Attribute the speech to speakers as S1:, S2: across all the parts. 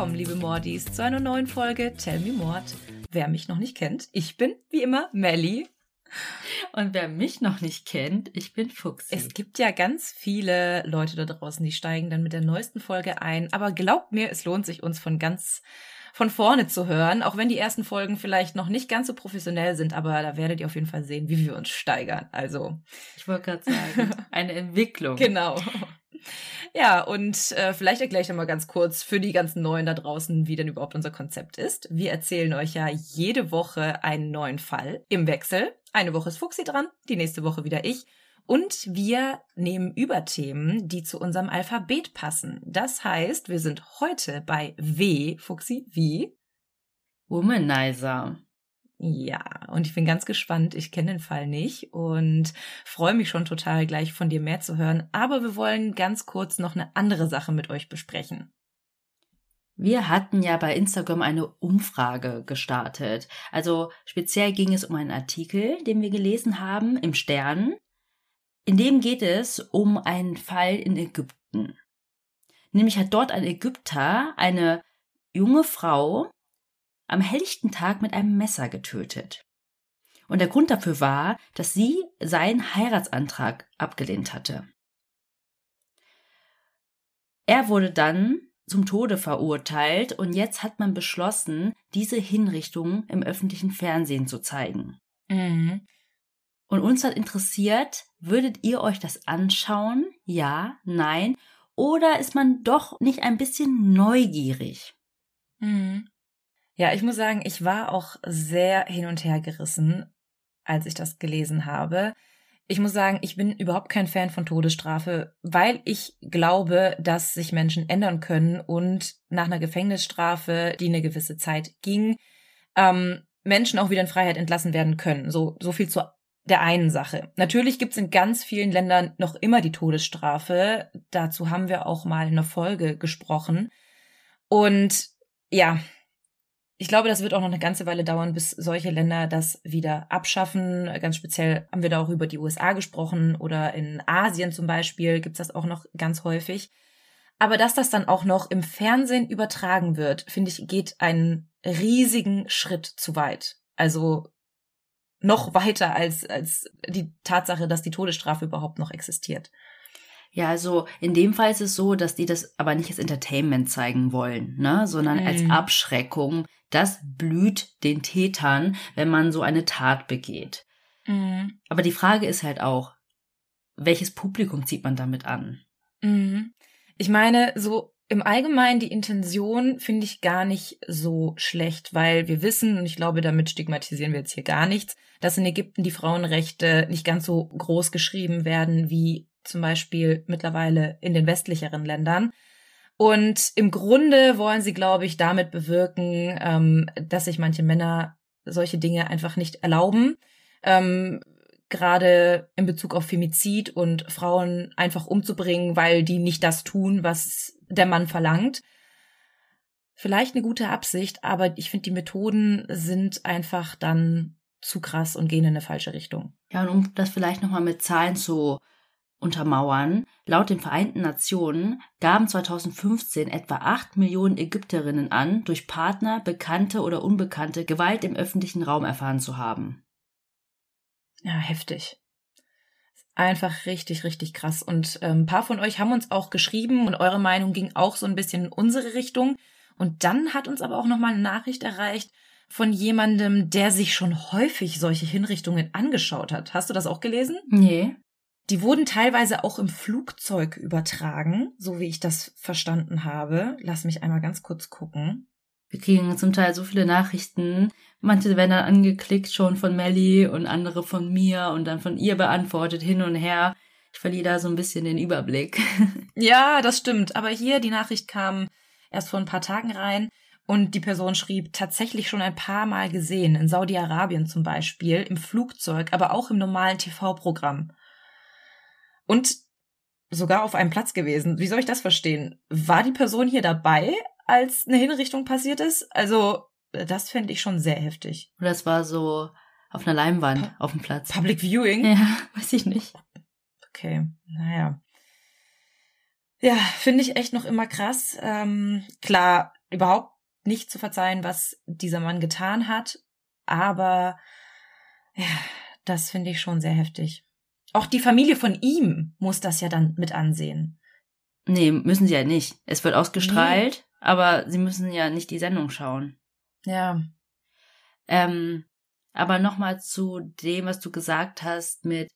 S1: willkommen, liebe Mordis, zu einer neuen Folge Tell Me Mord. Wer mich noch nicht kennt, ich bin, wie immer, Melly.
S2: Und wer mich noch nicht kennt, ich bin Fuchsi.
S1: Es gibt ja ganz viele Leute da draußen, die steigen dann mit der neuesten Folge ein. Aber glaubt mir, es lohnt sich, uns von ganz von vorne zu hören, auch wenn die ersten Folgen vielleicht noch nicht ganz so professionell sind, aber da werdet ihr auf jeden Fall sehen, wie wir uns steigern. Also.
S2: Ich wollte gerade sagen, eine Entwicklung.
S1: Genau. Ja, und äh, vielleicht erkläre ich noch mal ganz kurz für die ganzen Neuen da draußen, wie denn überhaupt unser Konzept ist. Wir erzählen euch ja jede Woche einen neuen Fall im Wechsel. Eine Woche ist Fuxi dran, die nächste Woche wieder ich. Und wir nehmen Überthemen, die zu unserem Alphabet passen. Das heißt, wir sind heute bei W, Fuxi, wie?
S2: Womanizer.
S1: Ja, und ich bin ganz gespannt. Ich kenne den Fall nicht und freue mich schon total gleich von dir mehr zu hören. Aber wir wollen ganz kurz noch eine andere Sache mit euch besprechen.
S2: Wir hatten ja bei Instagram eine Umfrage gestartet. Also speziell ging es um einen Artikel, den wir gelesen haben im Stern. In dem geht es um einen Fall in Ägypten. Nämlich hat dort ein Ägypter eine junge Frau am helllichten Tag mit einem Messer getötet. Und der Grund dafür war, dass sie seinen Heiratsantrag abgelehnt hatte. Er wurde dann zum Tode verurteilt und jetzt hat man beschlossen, diese Hinrichtung im öffentlichen Fernsehen zu zeigen. Mhm. Und uns hat interessiert, würdet ihr euch das anschauen? Ja, nein? Oder ist man doch nicht ein bisschen neugierig?
S1: Mhm. Ja, ich muss sagen, ich war auch sehr hin und her gerissen, als ich das gelesen habe. Ich muss sagen, ich bin überhaupt kein Fan von Todesstrafe, weil ich glaube, dass sich Menschen ändern können und nach einer Gefängnisstrafe, die eine gewisse Zeit ging, ähm, Menschen auch wieder in Freiheit entlassen werden können. So, so viel zu der einen Sache. Natürlich gibt's in ganz vielen Ländern noch immer die Todesstrafe. Dazu haben wir auch mal eine Folge gesprochen. Und ja, ich glaube, das wird auch noch eine ganze Weile dauern, bis solche Länder das wieder abschaffen. Ganz speziell haben wir da auch über die USA gesprochen oder in Asien zum Beispiel gibt's das auch noch ganz häufig. Aber dass das dann auch noch im Fernsehen übertragen wird, finde ich, geht einen riesigen Schritt zu weit. Also noch weiter als, als die Tatsache, dass die Todesstrafe überhaupt noch existiert.
S2: Ja, also in dem Fall ist es so, dass die das aber nicht als Entertainment zeigen wollen, ne, sondern mm. als mhm. Abschreckung. Das blüht den Tätern, wenn man so eine Tat begeht. Mm. Aber die Frage ist halt auch, welches Publikum zieht man damit an?
S1: Mm. Ich meine, so im Allgemeinen die Intention finde ich gar nicht so schlecht, weil wir wissen, und ich glaube, damit stigmatisieren wir jetzt hier gar nichts, dass in Ägypten die Frauenrechte nicht ganz so groß geschrieben werden wie zum Beispiel mittlerweile in den westlicheren Ländern. Und im Grunde wollen sie, glaube ich, damit bewirken, ähm, dass sich manche Männer solche Dinge einfach nicht erlauben. Ähm, gerade in Bezug auf Femizid und Frauen einfach umzubringen, weil die nicht das tun, was der Mann verlangt. Vielleicht eine gute Absicht, aber ich finde, die Methoden sind einfach dann zu krass und gehen in eine falsche Richtung.
S2: Ja, und um das vielleicht nochmal mit Zahlen zu untermauern, laut den Vereinten Nationen gaben 2015 etwa 8 Millionen Ägypterinnen an, durch Partner, Bekannte oder Unbekannte Gewalt im öffentlichen Raum erfahren zu haben.
S1: Ja, heftig. Einfach richtig, richtig krass. Und äh, ein paar von euch haben uns auch geschrieben und eure Meinung ging auch so ein bisschen in unsere Richtung. Und dann hat uns aber auch nochmal eine Nachricht erreicht von jemandem, der sich schon häufig solche Hinrichtungen angeschaut hat. Hast du das auch gelesen?
S2: Nee.
S1: Die wurden teilweise auch im Flugzeug übertragen, so wie ich das verstanden habe. Lass mich einmal ganz kurz gucken.
S2: Wir kriegen zum Teil so viele Nachrichten. Manche werden dann angeklickt schon von Melly und andere von mir und dann von ihr beantwortet hin und her. Ich verliere da so ein bisschen den Überblick.
S1: Ja, das stimmt. Aber hier, die Nachricht kam erst vor ein paar Tagen rein und die Person schrieb, tatsächlich schon ein paar Mal gesehen, in Saudi-Arabien zum Beispiel, im Flugzeug, aber auch im normalen TV-Programm und sogar auf einem Platz gewesen. Wie soll ich das verstehen? War die Person hier dabei, als eine Hinrichtung passiert ist? Also, das fände ich schon sehr heftig.
S2: Oder es war so auf einer Leinwand pa auf dem Platz.
S1: Public Viewing?
S2: Ja, weiß ich nicht.
S1: Okay, naja. Ja, finde ich echt noch immer krass. Ähm, klar, überhaupt nicht zu verzeihen, was dieser Mann getan hat, aber ja, das finde ich schon sehr heftig. Auch die Familie von ihm muss das ja dann mit ansehen.
S2: Nee, müssen sie ja nicht. Es wird ausgestrahlt, nee. aber sie müssen ja nicht die Sendung schauen.
S1: Ja.
S2: Ähm, aber nochmal zu dem, was du gesagt hast mit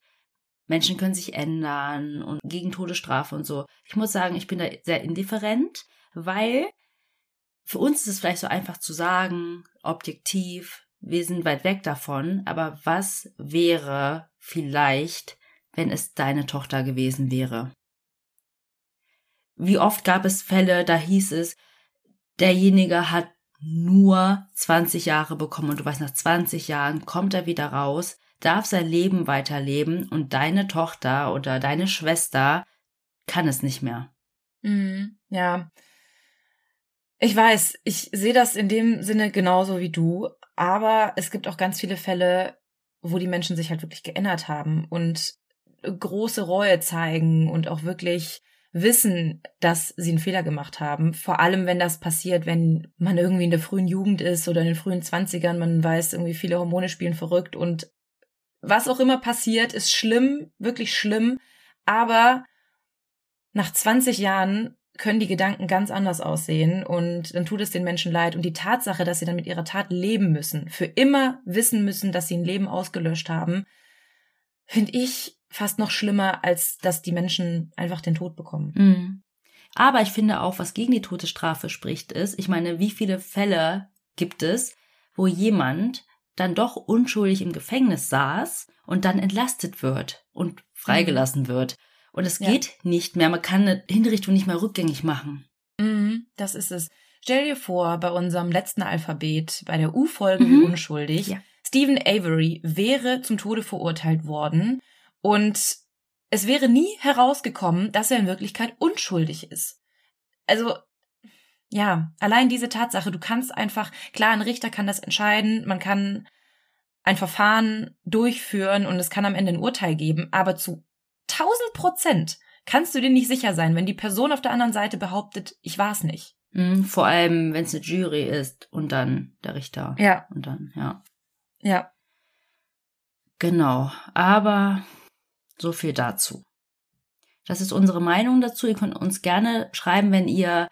S2: Menschen können sich ändern und gegen Todesstrafe und so. Ich muss sagen, ich bin da sehr indifferent, weil für uns ist es vielleicht so einfach zu sagen, objektiv, wir sind weit weg davon, aber was wäre vielleicht, wenn es deine Tochter gewesen wäre? Wie oft gab es Fälle, da hieß es, derjenige hat nur 20 Jahre bekommen und du weißt, nach 20 Jahren kommt er wieder raus, darf sein Leben weiterleben und deine Tochter oder deine Schwester kann es nicht mehr.
S1: Mhm, ja. Ich weiß, ich sehe das in dem Sinne genauso wie du, aber es gibt auch ganz viele Fälle, wo die Menschen sich halt wirklich geändert haben und große Reue zeigen und auch wirklich wissen, dass sie einen Fehler gemacht haben. Vor allem, wenn das passiert, wenn man irgendwie in der frühen Jugend ist oder in den frühen Zwanzigern, man weiß, irgendwie viele Hormone spielen verrückt und was auch immer passiert, ist schlimm, wirklich schlimm. Aber nach 20 Jahren können die Gedanken ganz anders aussehen und dann tut es den Menschen leid. Und die Tatsache, dass sie dann mit ihrer Tat leben müssen, für immer wissen müssen, dass sie ein Leben ausgelöscht haben, finde ich fast noch schlimmer, als dass die Menschen einfach den Tod bekommen.
S2: Mhm. Aber ich finde auch, was gegen die Todesstrafe spricht, ist, ich meine, wie viele Fälle gibt es, wo jemand dann doch unschuldig im Gefängnis saß und dann entlastet wird und freigelassen mhm. wird. Und es geht ja. nicht mehr, man kann eine Hinrichtung nicht mehr rückgängig machen.
S1: Mhm, das ist es. Stell dir vor, bei unserem letzten Alphabet, bei der U-Folge mhm. unschuldig, ja. Stephen Avery wäre zum Tode verurteilt worden und es wäre nie herausgekommen, dass er in Wirklichkeit unschuldig ist. Also, ja, allein diese Tatsache, du kannst einfach, klar, ein Richter kann das entscheiden, man kann ein Verfahren durchführen und es kann am Ende ein Urteil geben, aber zu tausend Prozent kannst du dir nicht sicher sein, wenn die Person auf der anderen Seite behauptet, ich war es nicht.
S2: Mhm, vor allem, wenn es eine Jury ist und dann der Richter.
S1: Ja.
S2: Und dann, ja.
S1: Ja.
S2: Genau. Aber so viel dazu. Das ist unsere Meinung dazu. Ihr könnt uns gerne schreiben, wenn ihr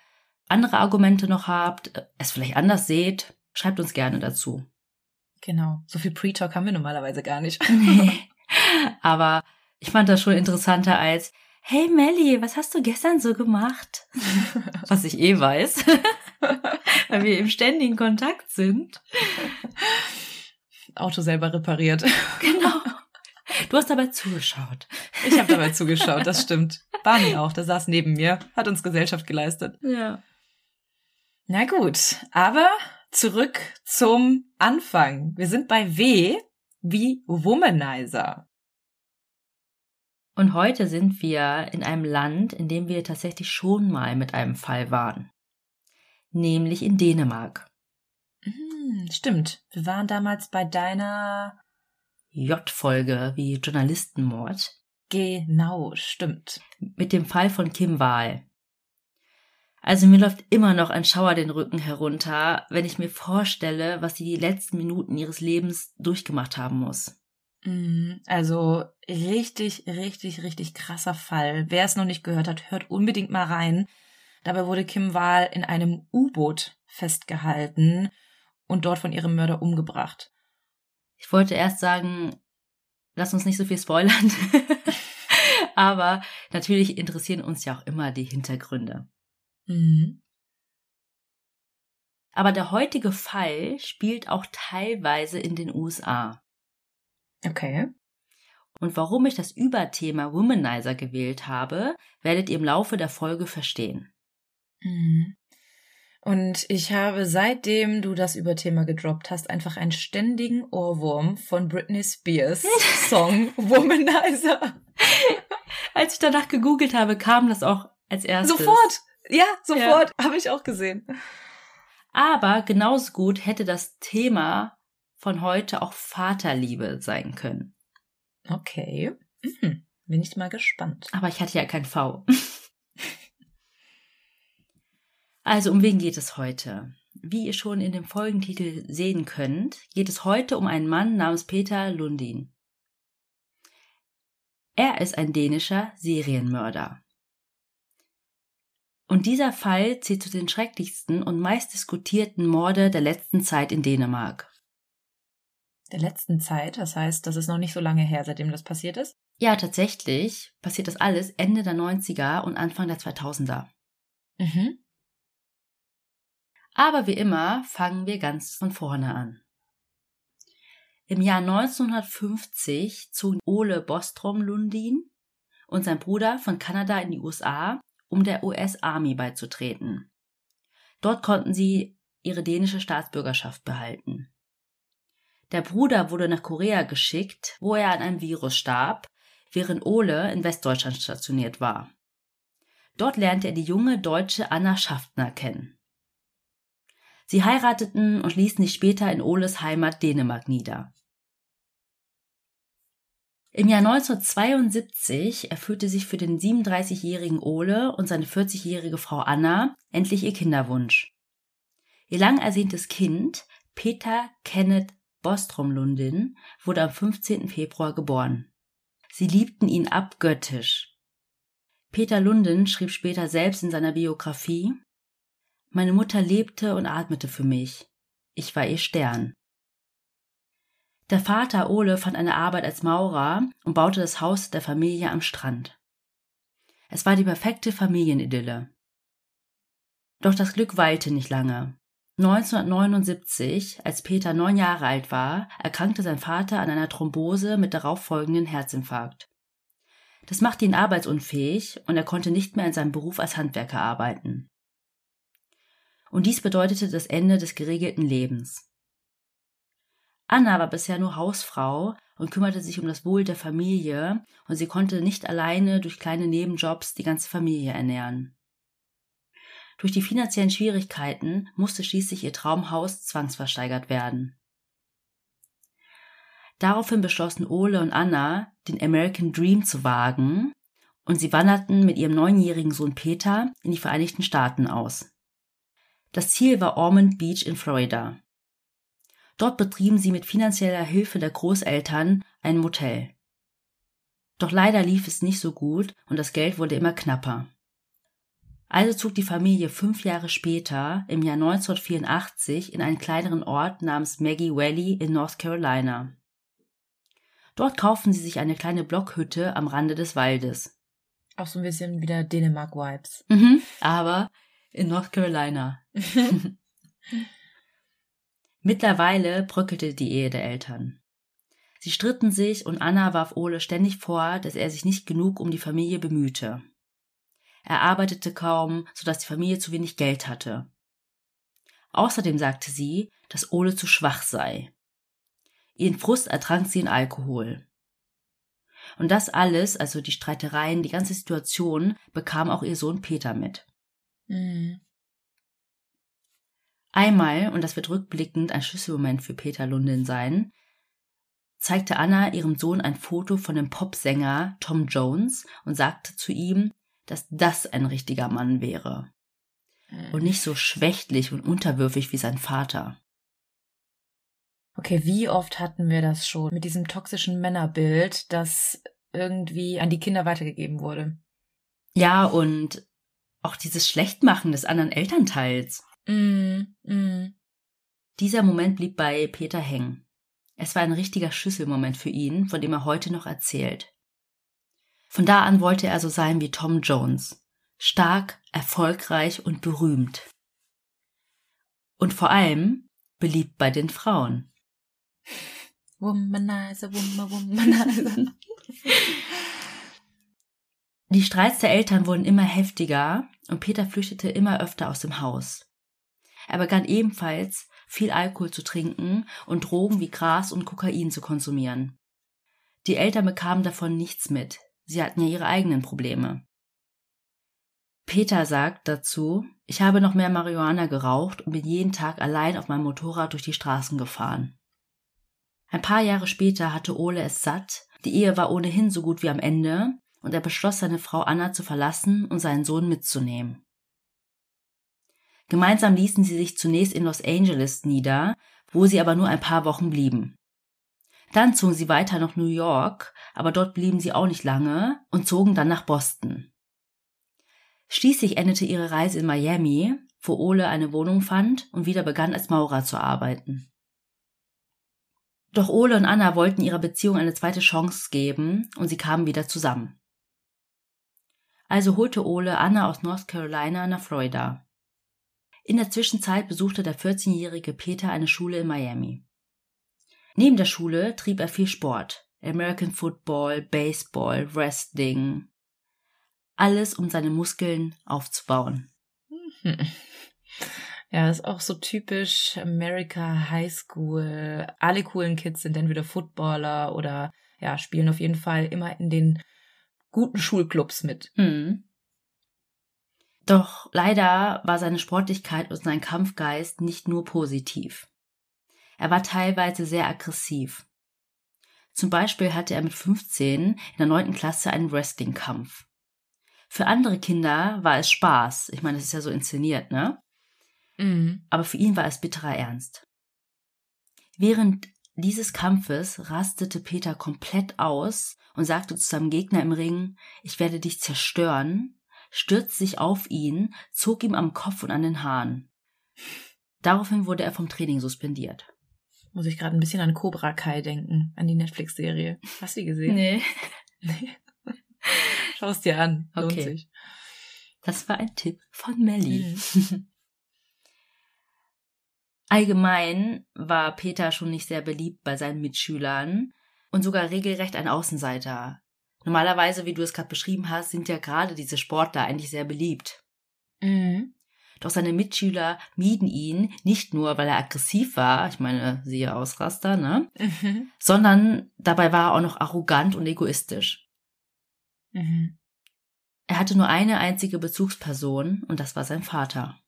S2: andere Argumente noch habt, es vielleicht anders seht. Schreibt uns gerne dazu.
S1: Genau. So viel Pre-Talk haben wir normalerweise gar nicht.
S2: nee. Aber ich fand das schon interessanter als, hey Melly, was hast du gestern so gemacht? was ich eh weiß. Weil wir im ständigen Kontakt sind.
S1: Auto selber repariert.
S2: Genau. Du hast dabei zugeschaut.
S1: Ich habe dabei zugeschaut, das stimmt. Barney auch, der saß neben mir, hat uns Gesellschaft geleistet.
S2: Ja.
S1: Na gut, aber zurück zum Anfang. Wir sind bei W wie Womanizer.
S2: Und heute sind wir in einem Land, in dem wir tatsächlich schon mal mit einem Fall waren. Nämlich in Dänemark.
S1: Hm, stimmt. Wir waren damals bei deiner
S2: J-Folge wie Journalistenmord.
S1: Genau, stimmt.
S2: Mit dem Fall von Kim Wahl. Also mir läuft immer noch ein Schauer den Rücken herunter, wenn ich mir vorstelle, was sie die letzten Minuten ihres Lebens durchgemacht haben muss.
S1: Mhm, also richtig, richtig, richtig krasser Fall. Wer es noch nicht gehört hat, hört unbedingt mal rein. Dabei wurde Kim Wahl in einem U-Boot festgehalten und dort von ihrem Mörder umgebracht.
S2: Ich wollte erst sagen, lass uns nicht so viel spoilern. Aber natürlich interessieren uns ja auch immer die Hintergründe.
S1: Mhm.
S2: Aber der heutige Fall spielt auch teilweise in den USA.
S1: Okay.
S2: Und warum ich das Überthema Womanizer gewählt habe, werdet ihr im Laufe der Folge verstehen.
S1: Mhm. Und ich habe, seitdem du das Überthema gedroppt hast, einfach einen ständigen Ohrwurm von Britney Spears Song Womanizer.
S2: Als ich danach gegoogelt habe, kam das auch als erstes.
S1: Sofort! Ja, sofort. Ja. Habe ich auch gesehen.
S2: Aber genauso gut hätte das Thema von heute auch Vaterliebe sein können.
S1: Okay. Mhm. Bin ich mal gespannt.
S2: Aber ich hatte ja kein V. Also, um wen geht es heute? Wie ihr schon in dem Folgentitel sehen könnt, geht es heute um einen Mann namens Peter Lundin. Er ist ein dänischer Serienmörder. Und dieser Fall zählt zu den schrecklichsten und meistdiskutierten Morde der letzten Zeit in Dänemark.
S1: Der letzten Zeit, das heißt, das ist noch nicht so lange her, seitdem das passiert ist?
S2: Ja, tatsächlich passiert das alles Ende der 90er und Anfang der 2000er. Mhm. Aber wie immer fangen wir ganz von vorne an. Im Jahr 1950 zogen Ole Bostrom Lundin und sein Bruder von Kanada in die USA, um der US Army beizutreten. Dort konnten sie ihre dänische Staatsbürgerschaft behalten. Der Bruder wurde nach Korea geschickt, wo er an einem Virus starb, während Ole in Westdeutschland stationiert war. Dort lernte er die junge deutsche Anna Schaffner kennen. Sie heirateten und ließen sich später in Oles Heimat Dänemark nieder. Im Jahr 1972 erfüllte sich für den 37-jährigen Ole und seine 40-jährige Frau Anna endlich ihr Kinderwunsch. Ihr lang ersehntes Kind, Peter Kenneth Bostrom Lundin, wurde am 15. Februar geboren. Sie liebten ihn abgöttisch. Peter Lundin schrieb später selbst in seiner Biografie, meine Mutter lebte und atmete für mich. Ich war ihr Stern. Der Vater Ole fand eine Arbeit als Maurer und baute das Haus der Familie am Strand. Es war die perfekte Familienidylle. Doch das Glück weilte nicht lange. 1979, als Peter neun Jahre alt war, erkrankte sein Vater an einer Thrombose mit darauffolgenden Herzinfarkt. Das machte ihn arbeitsunfähig und er konnte nicht mehr in seinem Beruf als Handwerker arbeiten und dies bedeutete das Ende des geregelten Lebens. Anna war bisher nur Hausfrau und kümmerte sich um das Wohl der Familie, und sie konnte nicht alleine durch kleine Nebenjobs die ganze Familie ernähren. Durch die finanziellen Schwierigkeiten musste schließlich ihr Traumhaus zwangsversteigert werden. Daraufhin beschlossen Ole und Anna, den American Dream zu wagen, und sie wanderten mit ihrem neunjährigen Sohn Peter in die Vereinigten Staaten aus. Das Ziel war Ormond Beach in Florida. Dort betrieben sie mit finanzieller Hilfe der Großeltern ein Motel. Doch leider lief es nicht so gut und das Geld wurde immer knapper. Also zog die Familie fünf Jahre später, im Jahr 1984, in einen kleineren Ort namens Maggie Valley in North Carolina. Dort kauften sie sich eine kleine Blockhütte am Rande des Waldes.
S1: Auch so ein bisschen wieder Dänemark-Vibes.
S2: Mhm, aber in North Carolina. Mittlerweile bröckelte die Ehe der Eltern. Sie stritten sich und Anna warf Ole ständig vor, dass er sich nicht genug um die Familie bemühte. Er arbeitete kaum, so dass die Familie zu wenig Geld hatte. Außerdem sagte sie, dass Ole zu schwach sei. Ihren Frust ertrank sie in Alkohol. Und das alles, also die Streitereien, die ganze Situation, bekam auch ihr Sohn Peter mit. Mhm. Einmal, und das wird rückblickend ein Schlüsselmoment für Peter Lundin sein, zeigte Anna ihrem Sohn ein Foto von dem Popsänger Tom Jones und sagte zu ihm, dass das ein richtiger Mann wäre. Mhm. Und nicht so schwächlich und unterwürfig wie sein Vater.
S1: Okay, wie oft hatten wir das schon mit diesem toxischen Männerbild, das irgendwie an die Kinder weitergegeben wurde?
S2: Ja, und auch dieses Schlechtmachen des anderen Elternteils. Mm, mm. Dieser Moment blieb bei Peter hängen. Es war ein richtiger Schlüsselmoment für ihn, von dem er heute noch erzählt. Von da an wollte er so sein wie Tom Jones. Stark, erfolgreich und berühmt. Und vor allem beliebt bei den Frauen.
S1: Womanizer, woman, womanizer.
S2: Die Streits der Eltern wurden immer heftiger und Peter flüchtete immer öfter aus dem Haus. Er begann ebenfalls viel Alkohol zu trinken und Drogen wie Gras und Kokain zu konsumieren. Die Eltern bekamen davon nichts mit. Sie hatten ja ihre eigenen Probleme. Peter sagt dazu, ich habe noch mehr Marihuana geraucht und bin jeden Tag allein auf meinem Motorrad durch die Straßen gefahren. Ein paar Jahre später hatte Ole es satt, die Ehe war ohnehin so gut wie am Ende, und er beschloss, seine Frau Anna zu verlassen und seinen Sohn mitzunehmen. Gemeinsam ließen sie sich zunächst in Los Angeles nieder, wo sie aber nur ein paar Wochen blieben. Dann zogen sie weiter nach New York, aber dort blieben sie auch nicht lange und zogen dann nach Boston. Schließlich endete ihre Reise in Miami, wo Ole eine Wohnung fand und wieder begann als Maurer zu arbeiten. Doch Ole und Anna wollten ihrer Beziehung eine zweite Chance geben und sie kamen wieder zusammen. Also holte Ole Anna aus North Carolina nach Florida. In der Zwischenzeit besuchte der 14-jährige Peter eine Schule in Miami. Neben der Schule trieb er viel Sport. American Football, Baseball, Wrestling. Alles, um seine Muskeln aufzubauen.
S1: Hm. Ja, ist auch so typisch America High School. Alle coolen Kids sind entweder Footballer oder ja, spielen auf jeden Fall immer in den guten Schulclubs mit.
S2: Hm. Doch leider war seine Sportlichkeit und sein Kampfgeist nicht nur positiv. Er war teilweise sehr aggressiv. Zum Beispiel hatte er mit 15 in der neunten Klasse einen Wrestling-Kampf. Für andere Kinder war es Spaß. Ich meine, das ist ja so inszeniert, ne? Mhm. Aber für ihn war es bitterer Ernst. Während dieses Kampfes rastete Peter komplett aus und sagte zu seinem Gegner im Ring, ich werde dich zerstören, stürzte sich auf ihn, zog ihm am Kopf und an den Haaren. Daraufhin wurde er vom Training suspendiert.
S1: Muss ich gerade ein bisschen an Cobra Kai denken, an die Netflix-Serie. Hast du die gesehen?
S2: Nee. nee.
S1: Schau es dir an. Lohnt okay. sich.
S2: Das war ein Tipp von Melly. Mhm. Allgemein war Peter schon nicht sehr beliebt bei seinen Mitschülern und sogar regelrecht ein Außenseiter. Normalerweise, wie du es gerade beschrieben hast, sind ja gerade diese Sportler eigentlich sehr beliebt. Mhm. Doch seine Mitschüler mieden ihn nicht nur, weil er aggressiv war, ich meine, siehe Ausraster, ne? Mhm. Sondern dabei war er auch noch arrogant und egoistisch. Mhm. Er hatte nur eine einzige Bezugsperson und das war sein Vater.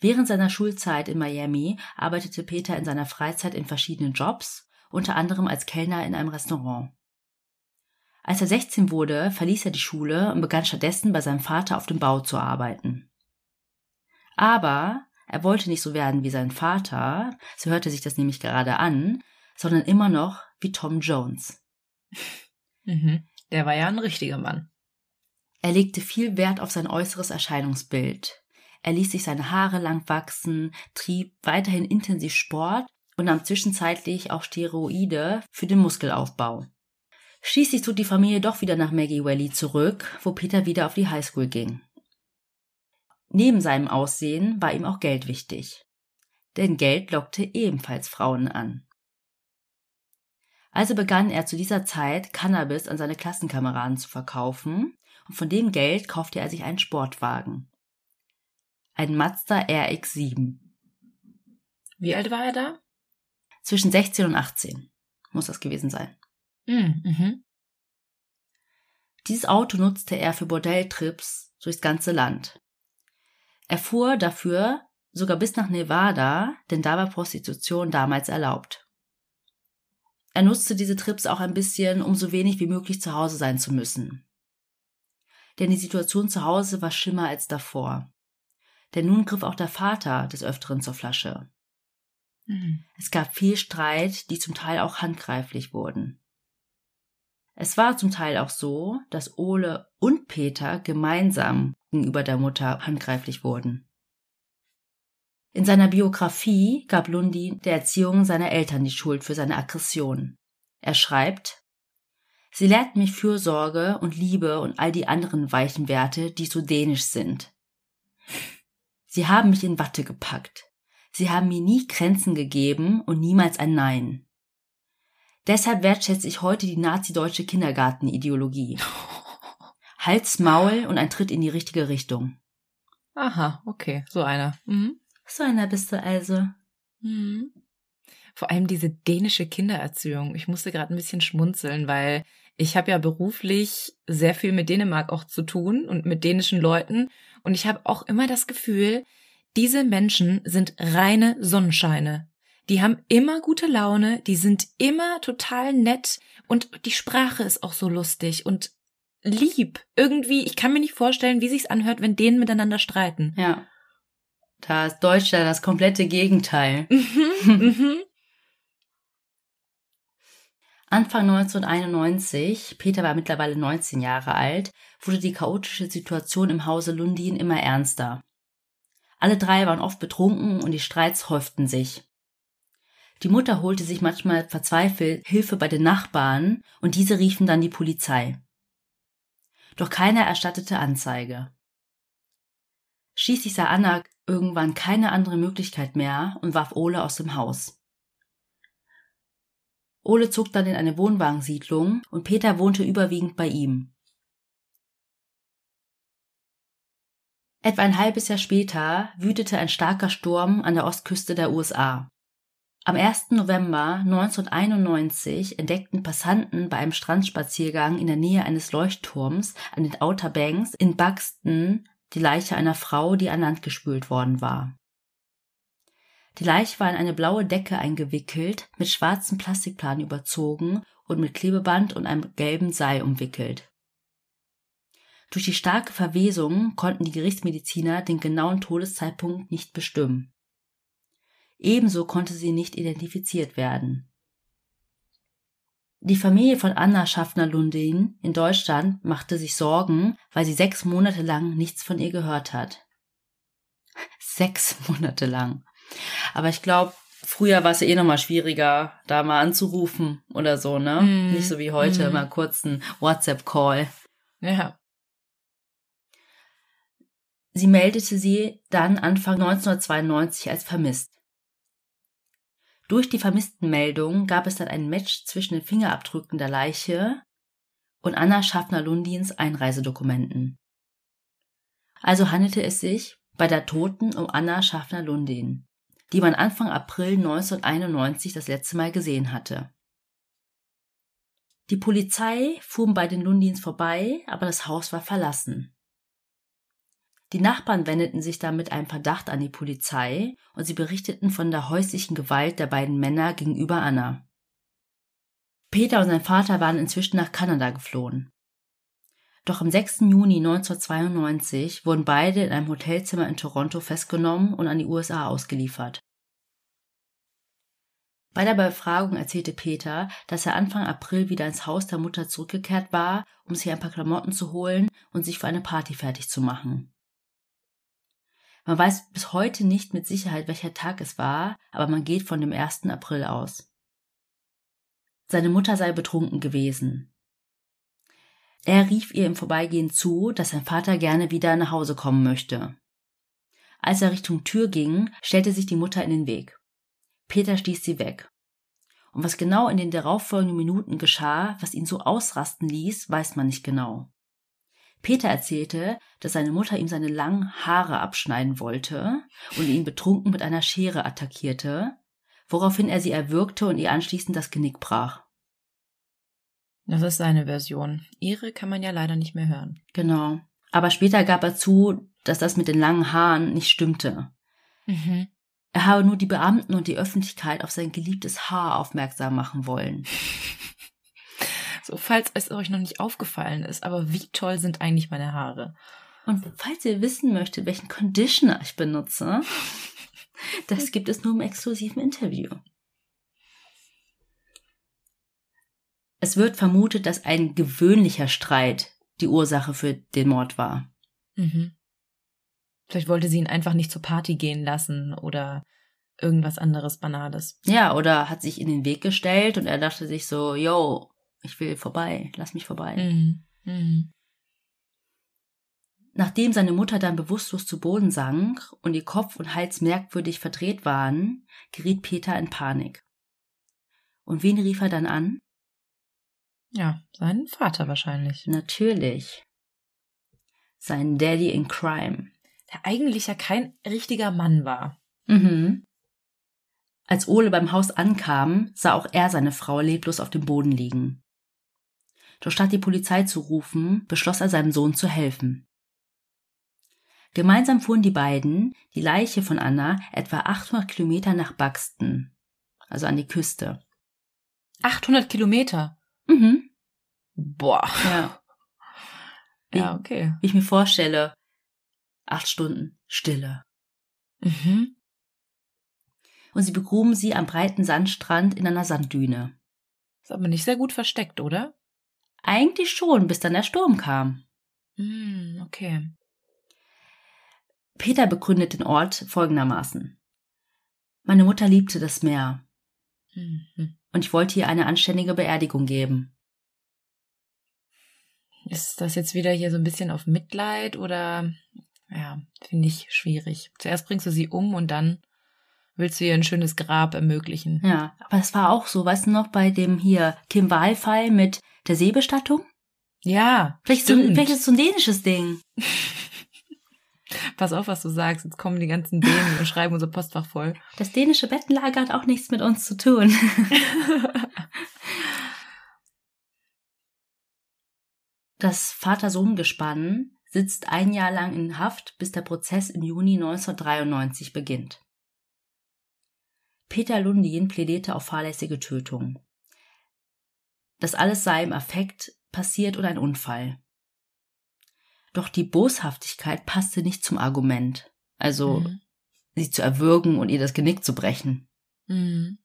S2: Während seiner Schulzeit in Miami arbeitete Peter in seiner Freizeit in verschiedenen Jobs, unter anderem als Kellner in einem Restaurant. Als er 16 wurde, verließ er die Schule und begann stattdessen bei seinem Vater auf dem Bau zu arbeiten. Aber er wollte nicht so werden wie sein Vater, so hörte sich das nämlich gerade an, sondern immer noch wie Tom Jones.
S1: Mhm. Der war ja ein richtiger Mann.
S2: Er legte viel Wert auf sein äußeres Erscheinungsbild. Er ließ sich seine Haare lang wachsen, trieb weiterhin intensiv Sport und nahm zwischenzeitlich auch Steroide für den Muskelaufbau. Schließlich zog die Familie doch wieder nach Maggie Valley zurück, wo Peter wieder auf die Highschool ging. Neben seinem Aussehen war ihm auch Geld wichtig. Denn Geld lockte ebenfalls Frauen an. Also begann er zu dieser Zeit Cannabis an seine Klassenkameraden zu verkaufen und von dem Geld kaufte er sich einen Sportwagen. Ein Mazda RX-7.
S1: Wie alt war er da?
S2: Zwischen 16 und 18 muss das gewesen sein.
S1: Mm, mhm.
S2: Dieses Auto nutzte er für Bordelltrips durchs ganze Land. Er fuhr dafür sogar bis nach Nevada, denn da war Prostitution damals erlaubt. Er nutzte diese Trips auch ein bisschen, um so wenig wie möglich zu Hause sein zu müssen. Denn die Situation zu Hause war schlimmer als davor. Denn nun griff auch der Vater des Öfteren zur Flasche. Mhm. Es gab viel Streit, die zum Teil auch handgreiflich wurden. Es war zum Teil auch so, dass Ole und Peter gemeinsam gegenüber der Mutter handgreiflich wurden. In seiner Biografie gab Lundi der Erziehung seiner Eltern die Schuld für seine Aggression. Er schreibt, Sie lehrten mich Fürsorge und Liebe und all die anderen weichen Werte, die so dänisch sind. Sie haben mich in Watte gepackt. Sie haben mir nie Grenzen gegeben und niemals ein Nein. Deshalb wertschätze ich heute die nazi-deutsche Kindergartenideologie. Hals, Maul und ein Tritt in die richtige Richtung.
S1: Aha, okay, so einer. Mhm.
S2: So einer bist du also.
S1: Mhm. Vor allem diese dänische Kindererziehung. Ich musste gerade ein bisschen schmunzeln, weil ich habe ja beruflich sehr viel mit Dänemark auch zu tun und mit dänischen Leuten. Und ich habe auch immer das Gefühl, diese Menschen sind reine Sonnenscheine. Die haben immer gute Laune, die sind immer total nett und die Sprache ist auch so lustig und lieb. Irgendwie, ich kann mir nicht vorstellen, wie sich's anhört, wenn denen miteinander streiten.
S2: Ja. Da ist Deutschland das komplette Gegenteil.
S1: Mhm.
S2: Anfang 1991, Peter war mittlerweile 19 Jahre alt, wurde die chaotische Situation im Hause Lundin immer ernster. Alle drei waren oft betrunken und die Streits häuften sich. Die Mutter holte sich manchmal verzweifelt Hilfe bei den Nachbarn und diese riefen dann die Polizei. Doch keiner erstattete Anzeige. Schließlich sah Anna irgendwann keine andere Möglichkeit mehr und warf Ole aus dem Haus. Ole zog dann in eine Wohnwagensiedlung und Peter wohnte überwiegend bei ihm. Etwa ein halbes Jahr später wütete ein starker Sturm an der Ostküste der USA. Am 1. November 1991 entdeckten Passanten bei einem Strandspaziergang in der Nähe eines Leuchtturms an den Outer Banks in Buxton die Leiche einer Frau, die an Land gespült worden war. Die Leiche war in eine blaue Decke eingewickelt, mit schwarzen Plastikplanen überzogen und mit Klebeband und einem gelben Seil umwickelt. Durch die starke Verwesung konnten die Gerichtsmediziner den genauen Todeszeitpunkt nicht bestimmen. Ebenso konnte sie nicht identifiziert werden. Die Familie von Anna Schaffner-Lundin in Deutschland machte sich Sorgen, weil sie sechs Monate lang nichts von ihr gehört hat. Sechs Monate lang. Aber ich glaube, früher war es ja eh nochmal schwieriger, da mal anzurufen oder so, ne?
S1: Mm.
S2: Nicht so wie heute,
S1: Mm.
S2: mal kurz ein WhatsApp-Call.
S1: Ja.
S2: Sie meldete sie dann Anfang 1992 als vermisst. Durch die Vermisstenmeldung gab es dann ein Match zwischen den Fingerabdrücken der Leiche und Anna Schaffner-Lundins Einreisedokumenten. Also handelte es sich bei der Toten um Anna Schaffner-Lundin, die man Anfang April 1991 das letzte Mal gesehen hatte. Die Polizei fuhr bei den Lundins vorbei, aber das Haus war verlassen. Die Nachbarn wendeten sich dann mit einem Verdacht an die Polizei und sie berichteten von der häuslichen Gewalt der beiden Männer gegenüber Anna. Peter und sein Vater waren inzwischen nach Kanada geflohen. Doch am 6. Juni 1992 wurden beide in einem Hotelzimmer in Toronto festgenommen und an die USA ausgeliefert. Bei der Befragung erzählte Peter, dass er Anfang April wieder ins Haus der Mutter zurückgekehrt war, um sich ein paar Klamotten zu holen und sich für eine Party fertig zu machen. Man weiß bis heute nicht mit Sicherheit, welcher Tag es war, aber man geht von dem 1. April aus. Seine Mutter sei betrunken gewesen. Er rief ihr im Vorbeigehen zu, dass sein Vater gerne wieder nach Hause kommen möchte. Als er Richtung Tür ging, stellte sich die Mutter in den Weg. Peter stieß sie weg. Und was genau in den darauffolgenden Minuten geschah, was ihn so ausrasten ließ, weiß man nicht genau. Peter erzählte, dass seine Mutter ihm seine langen Haare abschneiden wollte und ihn betrunken mit einer Schere attackierte, woraufhin er sie erwürgte und ihr anschließend das Genick brach.
S1: Das ist seine Version. Ihre kann man ja leider nicht mehr hören.
S2: Genau. Aber später gab er zu, dass das mit den langen Haaren nicht stimmte.
S1: Mhm.
S2: Er habe nur die Beamten und die Öffentlichkeit auf sein geliebtes Haar aufmerksam machen wollen.
S1: So, falls es euch noch nicht aufgefallen ist, aber wie toll sind eigentlich meine Haare?
S2: Und falls ihr wissen möchtet, welchen Conditioner ich benutze, das gibt es nur im exklusiven Interview. Es wird vermutet, dass ein gewöhnlicher Streit die Ursache für den Mord war.
S1: Mhm. Vielleicht wollte sie ihn einfach nicht zur Party gehen lassen oder irgendwas anderes Banales.
S2: Ja, oder hat sich in den Weg gestellt und er dachte sich so, yo, ich will vorbei, lass mich vorbei.
S1: Mhm. Mhm.
S2: Nachdem seine Mutter dann bewusstlos zu Boden sank und ihr Kopf und Hals merkwürdig verdreht waren, geriet Peter in Panik. Und wen rief er dann an?
S1: Ja, seinen Vater wahrscheinlich.
S2: Natürlich. Sein Daddy in Crime.
S1: Der eigentlich ja kein richtiger Mann war.
S2: Mhm. Als Ole beim Haus ankam, sah auch er seine Frau leblos auf dem Boden liegen. Doch statt die Polizei zu rufen, beschloss er seinem Sohn zu helfen. Gemeinsam fuhren die beiden die Leiche von Anna etwa 800 Kilometer nach Buxton, also an die Küste.
S1: 800 Kilometer.
S2: Mhm.
S1: Boah.
S2: Ja.
S1: Ja, okay.
S2: Wie ich mir vorstelle, acht Stunden Stille.
S1: Mhm.
S2: Und sie begruben sie am breiten Sandstrand in einer Sanddüne.
S1: Ist aber nicht sehr gut versteckt, oder?
S2: Eigentlich schon, bis dann der Sturm kam.
S1: Hm, okay.
S2: Peter begründet den Ort folgendermaßen. Meine Mutter liebte das Meer
S1: Mhm.
S2: und ich wollte ihr eine anständige Beerdigung geben.
S1: Ist das jetzt wieder hier so ein bisschen auf Mitleid oder ja, finde ich schwierig. Zuerst bringst du sie um und dann willst du ihr ein schönes Grab ermöglichen.
S2: Ja, aber es war auch so, weißt du noch, bei dem hier Kim Wahl-Fall mit der Seebestattung?
S1: Ja,
S2: Vielleicht, so, vielleicht ist es so ein dänisches Ding.
S1: Pass auf, was du sagst. Jetzt kommen die ganzen Dänen und schreiben unser Postfach voll.
S2: Das dänische Bettenlager hat auch nichts mit uns zu tun. Das Vater-Sohn-Gespann sitzt ein Jahr lang in Haft, bis der Prozess im Juni 1993 beginnt. Peter Lundin plädierte auf fahrlässige Tötung. Das alles sei im Affekt passiert oder ein Unfall. Doch die Boshaftigkeit passte nicht zum Argument, also
S1: Mhm.
S2: sie zu erwürgen und ihr das Genick zu brechen.
S1: Mhm.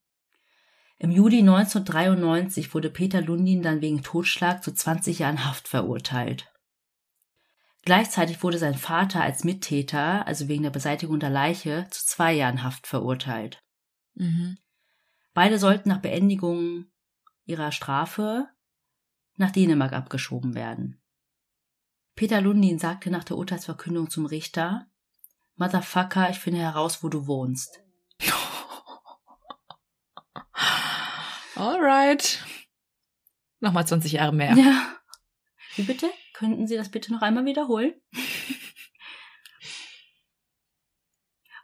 S2: Im Juli 1993 wurde Peter Lundin dann wegen Totschlag zu 20 Jahren Haft verurteilt. Gleichzeitig wurde sein Vater als Mittäter, also wegen der Beseitigung der Leiche, zu zwei Jahren Haft verurteilt.
S1: Mhm.
S2: Beide sollten nach Beendigung ihrer Strafe nach Dänemark abgeschoben werden. Peter Lundin sagte nach der Urteilsverkündung zum Richter, Motherfucker, ich finde heraus, wo du wohnst.
S1: Alright. Nochmal 20 Jahre mehr.
S2: Ja. Wie bitte? Könnten Sie das bitte noch einmal wiederholen?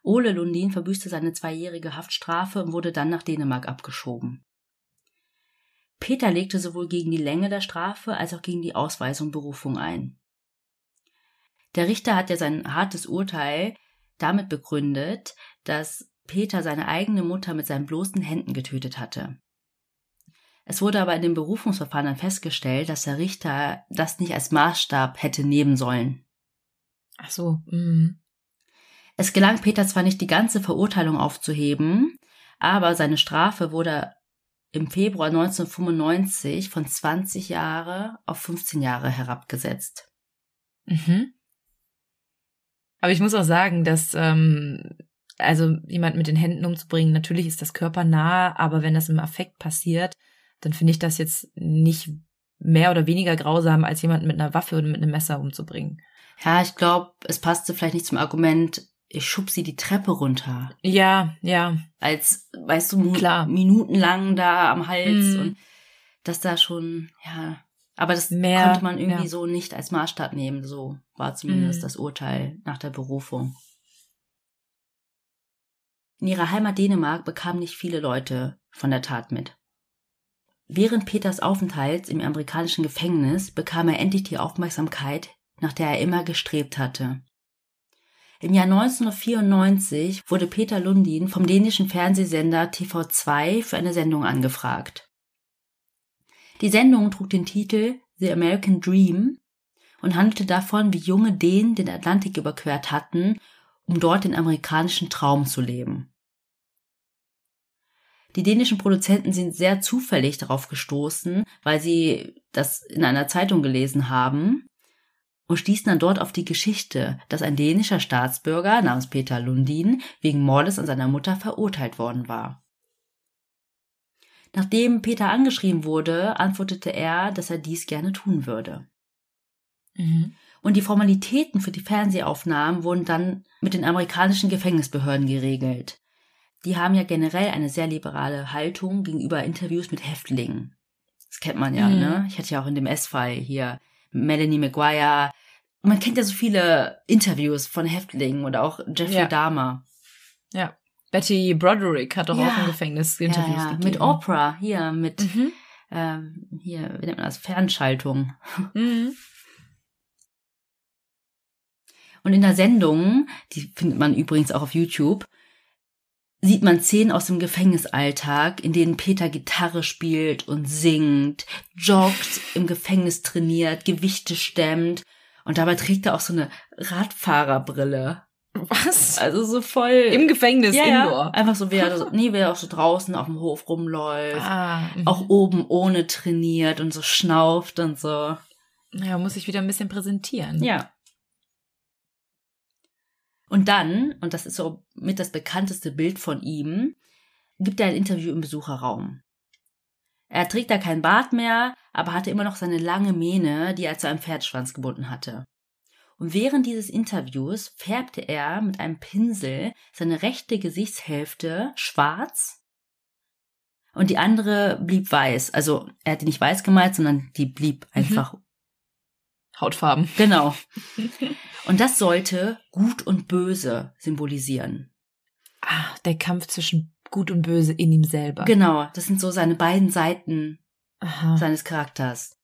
S2: Ole Lundin verbüßte seine zweijährige Haftstrafe und wurde dann nach Dänemark abgeschoben. Peter legte sowohl gegen die Länge der Strafe als auch gegen die Ausweisung Berufung ein. Der Richter hat ja sein hartes Urteil damit begründet, dass Peter seine eigene Mutter mit seinen bloßen Händen getötet hatte. Es wurde aber in dem Berufungsverfahren dann festgestellt, dass der Richter das nicht als Maßstab hätte nehmen sollen.
S1: Ach so. Mhm.
S2: Es gelang Peter zwar nicht, die ganze Verurteilung aufzuheben, aber seine Strafe wurde im Februar 1995 von 20 Jahre auf 15 Jahre herabgesetzt.
S1: Mhm. Aber ich muss auch sagen, dass ähm, also jemand mit den Händen umzubringen, natürlich ist das körpernah, aber wenn das im Affekt passiert, dann finde ich das jetzt nicht mehr oder weniger grausam, als jemanden mit einer Waffe oder mit einem Messer umzubringen.
S2: Ja, ich glaube, es passte vielleicht nicht zum Argument, ich schub sie die Treppe runter.
S1: Ja, ja.
S2: Als, weißt du,
S1: Klar.
S2: minutenlang da am Hals
S1: Mhm.
S2: und dass da schon, ja. Aber das
S1: Mehr,
S2: konnte man irgendwie
S1: ja.
S2: so nicht als Maßstab nehmen. So war zumindest
S1: Mhm.
S2: das Urteil nach der Berufung. In ihrer Heimat Dänemark bekamen nicht viele Leute von der Tat mit. Während Peters Aufenthalts im amerikanischen Gefängnis bekam er endlich die Aufmerksamkeit, nach der er immer gestrebt hatte. Im Jahr 1994 wurde Peter Lundin vom dänischen Fernsehsender TV2 für eine Sendung angefragt. Die Sendung trug den Titel The American Dream und handelte davon, wie junge Dänen den Atlantik überquert hatten, um dort den amerikanischen Traum zu leben. Die dänischen Produzenten sind sehr zufällig darauf gestoßen, weil sie das in einer Zeitung gelesen haben und stießen dann dort auf die Geschichte, dass ein dänischer Staatsbürger namens Peter Lundin wegen Mordes an seiner Mutter verurteilt worden war. Nachdem Peter angeschrieben wurde, antwortete er, dass er dies gerne tun würde.
S1: Mhm.
S2: Und die Formalitäten für die Fernsehaufnahmen wurden dann mit den amerikanischen Gefängnisbehörden geregelt. Die haben ja generell eine sehr liberale Haltung gegenüber Interviews mit Häftlingen. Das kennt man ja,
S1: Mhm.
S2: ne? Ich hatte ja auch in dem S-Fall hier Melanie Maguire. Man kennt ja so viele Interviews von Häftlingen oder auch Jeffrey
S1: Ja.
S2: Dahmer.
S1: Ja. Betty Broderick hat doch
S2: Ja.
S1: auch im Gefängnis Interviews
S2: ja, ja.
S1: gegeben.
S2: Mit Oprah, hier, mit,
S1: Mhm.
S2: ähm, hier, wie nennt man das? Fernschaltung.
S1: Mhm.
S2: Und in der Sendung, die findet man übrigens auch auf YouTube, sieht man Szenen aus dem Gefängnisalltag, in denen Peter Gitarre spielt und singt, joggt, im Gefängnis trainiert, Gewichte stemmt und dabei trägt er auch so eine Radfahrerbrille.
S1: Was?
S2: Also so voll.
S1: Im Gefängnis,
S2: ja,
S1: indoor.
S2: ja. Einfach so, wie er, so, nee, wie er auch so draußen auf dem Hof rumläuft.
S1: Ah, mhm.
S2: Auch oben ohne trainiert und so schnauft und so.
S1: Ja, muss ich wieder ein bisschen präsentieren.
S2: Ja. Und dann, und das ist so mit das bekannteste Bild von ihm, gibt er ein Interview im Besucherraum. Er trägt da kein Bart mehr, aber hatte immer noch seine lange Mähne, die er zu einem Pferdeschwanz gebunden hatte. Und während dieses Interviews färbte er mit einem Pinsel seine rechte Gesichtshälfte schwarz und die andere blieb weiß. Also er hat die nicht weiß gemalt, sondern die blieb einfach
S1: Hautfarben.
S2: Genau. Und das sollte Gut und Böse symbolisieren.
S1: Ah, der Kampf zwischen Gut und Böse in ihm selber.
S2: Genau, das sind so seine beiden Seiten
S1: Aha.
S2: seines Charakters.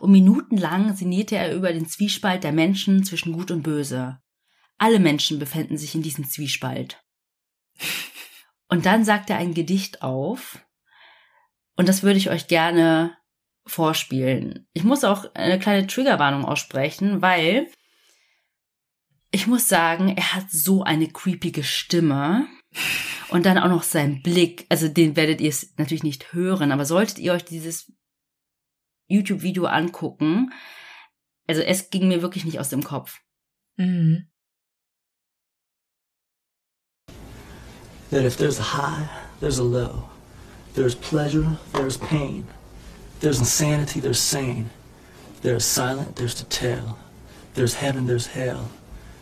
S2: Und minutenlang sinnierte er über den Zwiespalt der Menschen zwischen Gut und Böse. Alle Menschen befänden sich in diesem Zwiespalt. Und dann sagt er ein Gedicht auf. Und das würde ich euch gerne vorspielen. Ich muss auch eine kleine Triggerwarnung aussprechen, weil ich muss sagen, er hat so eine creepige Stimme. Und dann auch noch sein Blick. Also den werdet ihr natürlich nicht hören, aber solltet ihr euch dieses YouTube-Video angucken, also es ging mir wirklich nicht aus dem Kopf.
S1: Mhm.
S3: that if there's a high, there's a low. There's pleasure, there's pain. There's insanity, there's sane. There's silent, there's to tell. There's heaven, there's hell.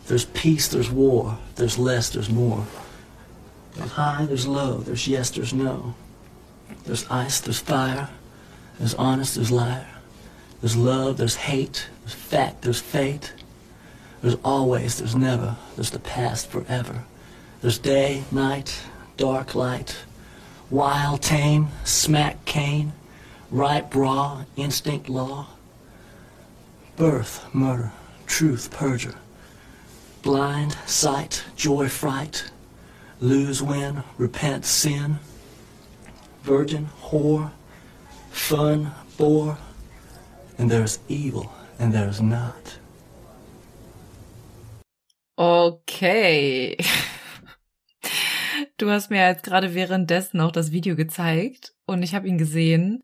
S3: There's peace, there's war. There's less, there's more. There's high, there's low. There's yes, there's no. There's ice, there's fire. There's honest, there's liar. There's love, there's hate. There's fact, there's fate. There's always, there's never. There's the past forever. There's day, night, dark light, wild, tame, smack, cane, right, raw, instinct, law, birth, murder, truth, perjure, blind, sight, joy, fright, lose, win, repent, sin, virgin, whore, fun, bore, and there's evil, and there's not.
S1: Okay. Du hast mir jetzt gerade währenddessen auch das Video gezeigt und ich habe ihn gesehen.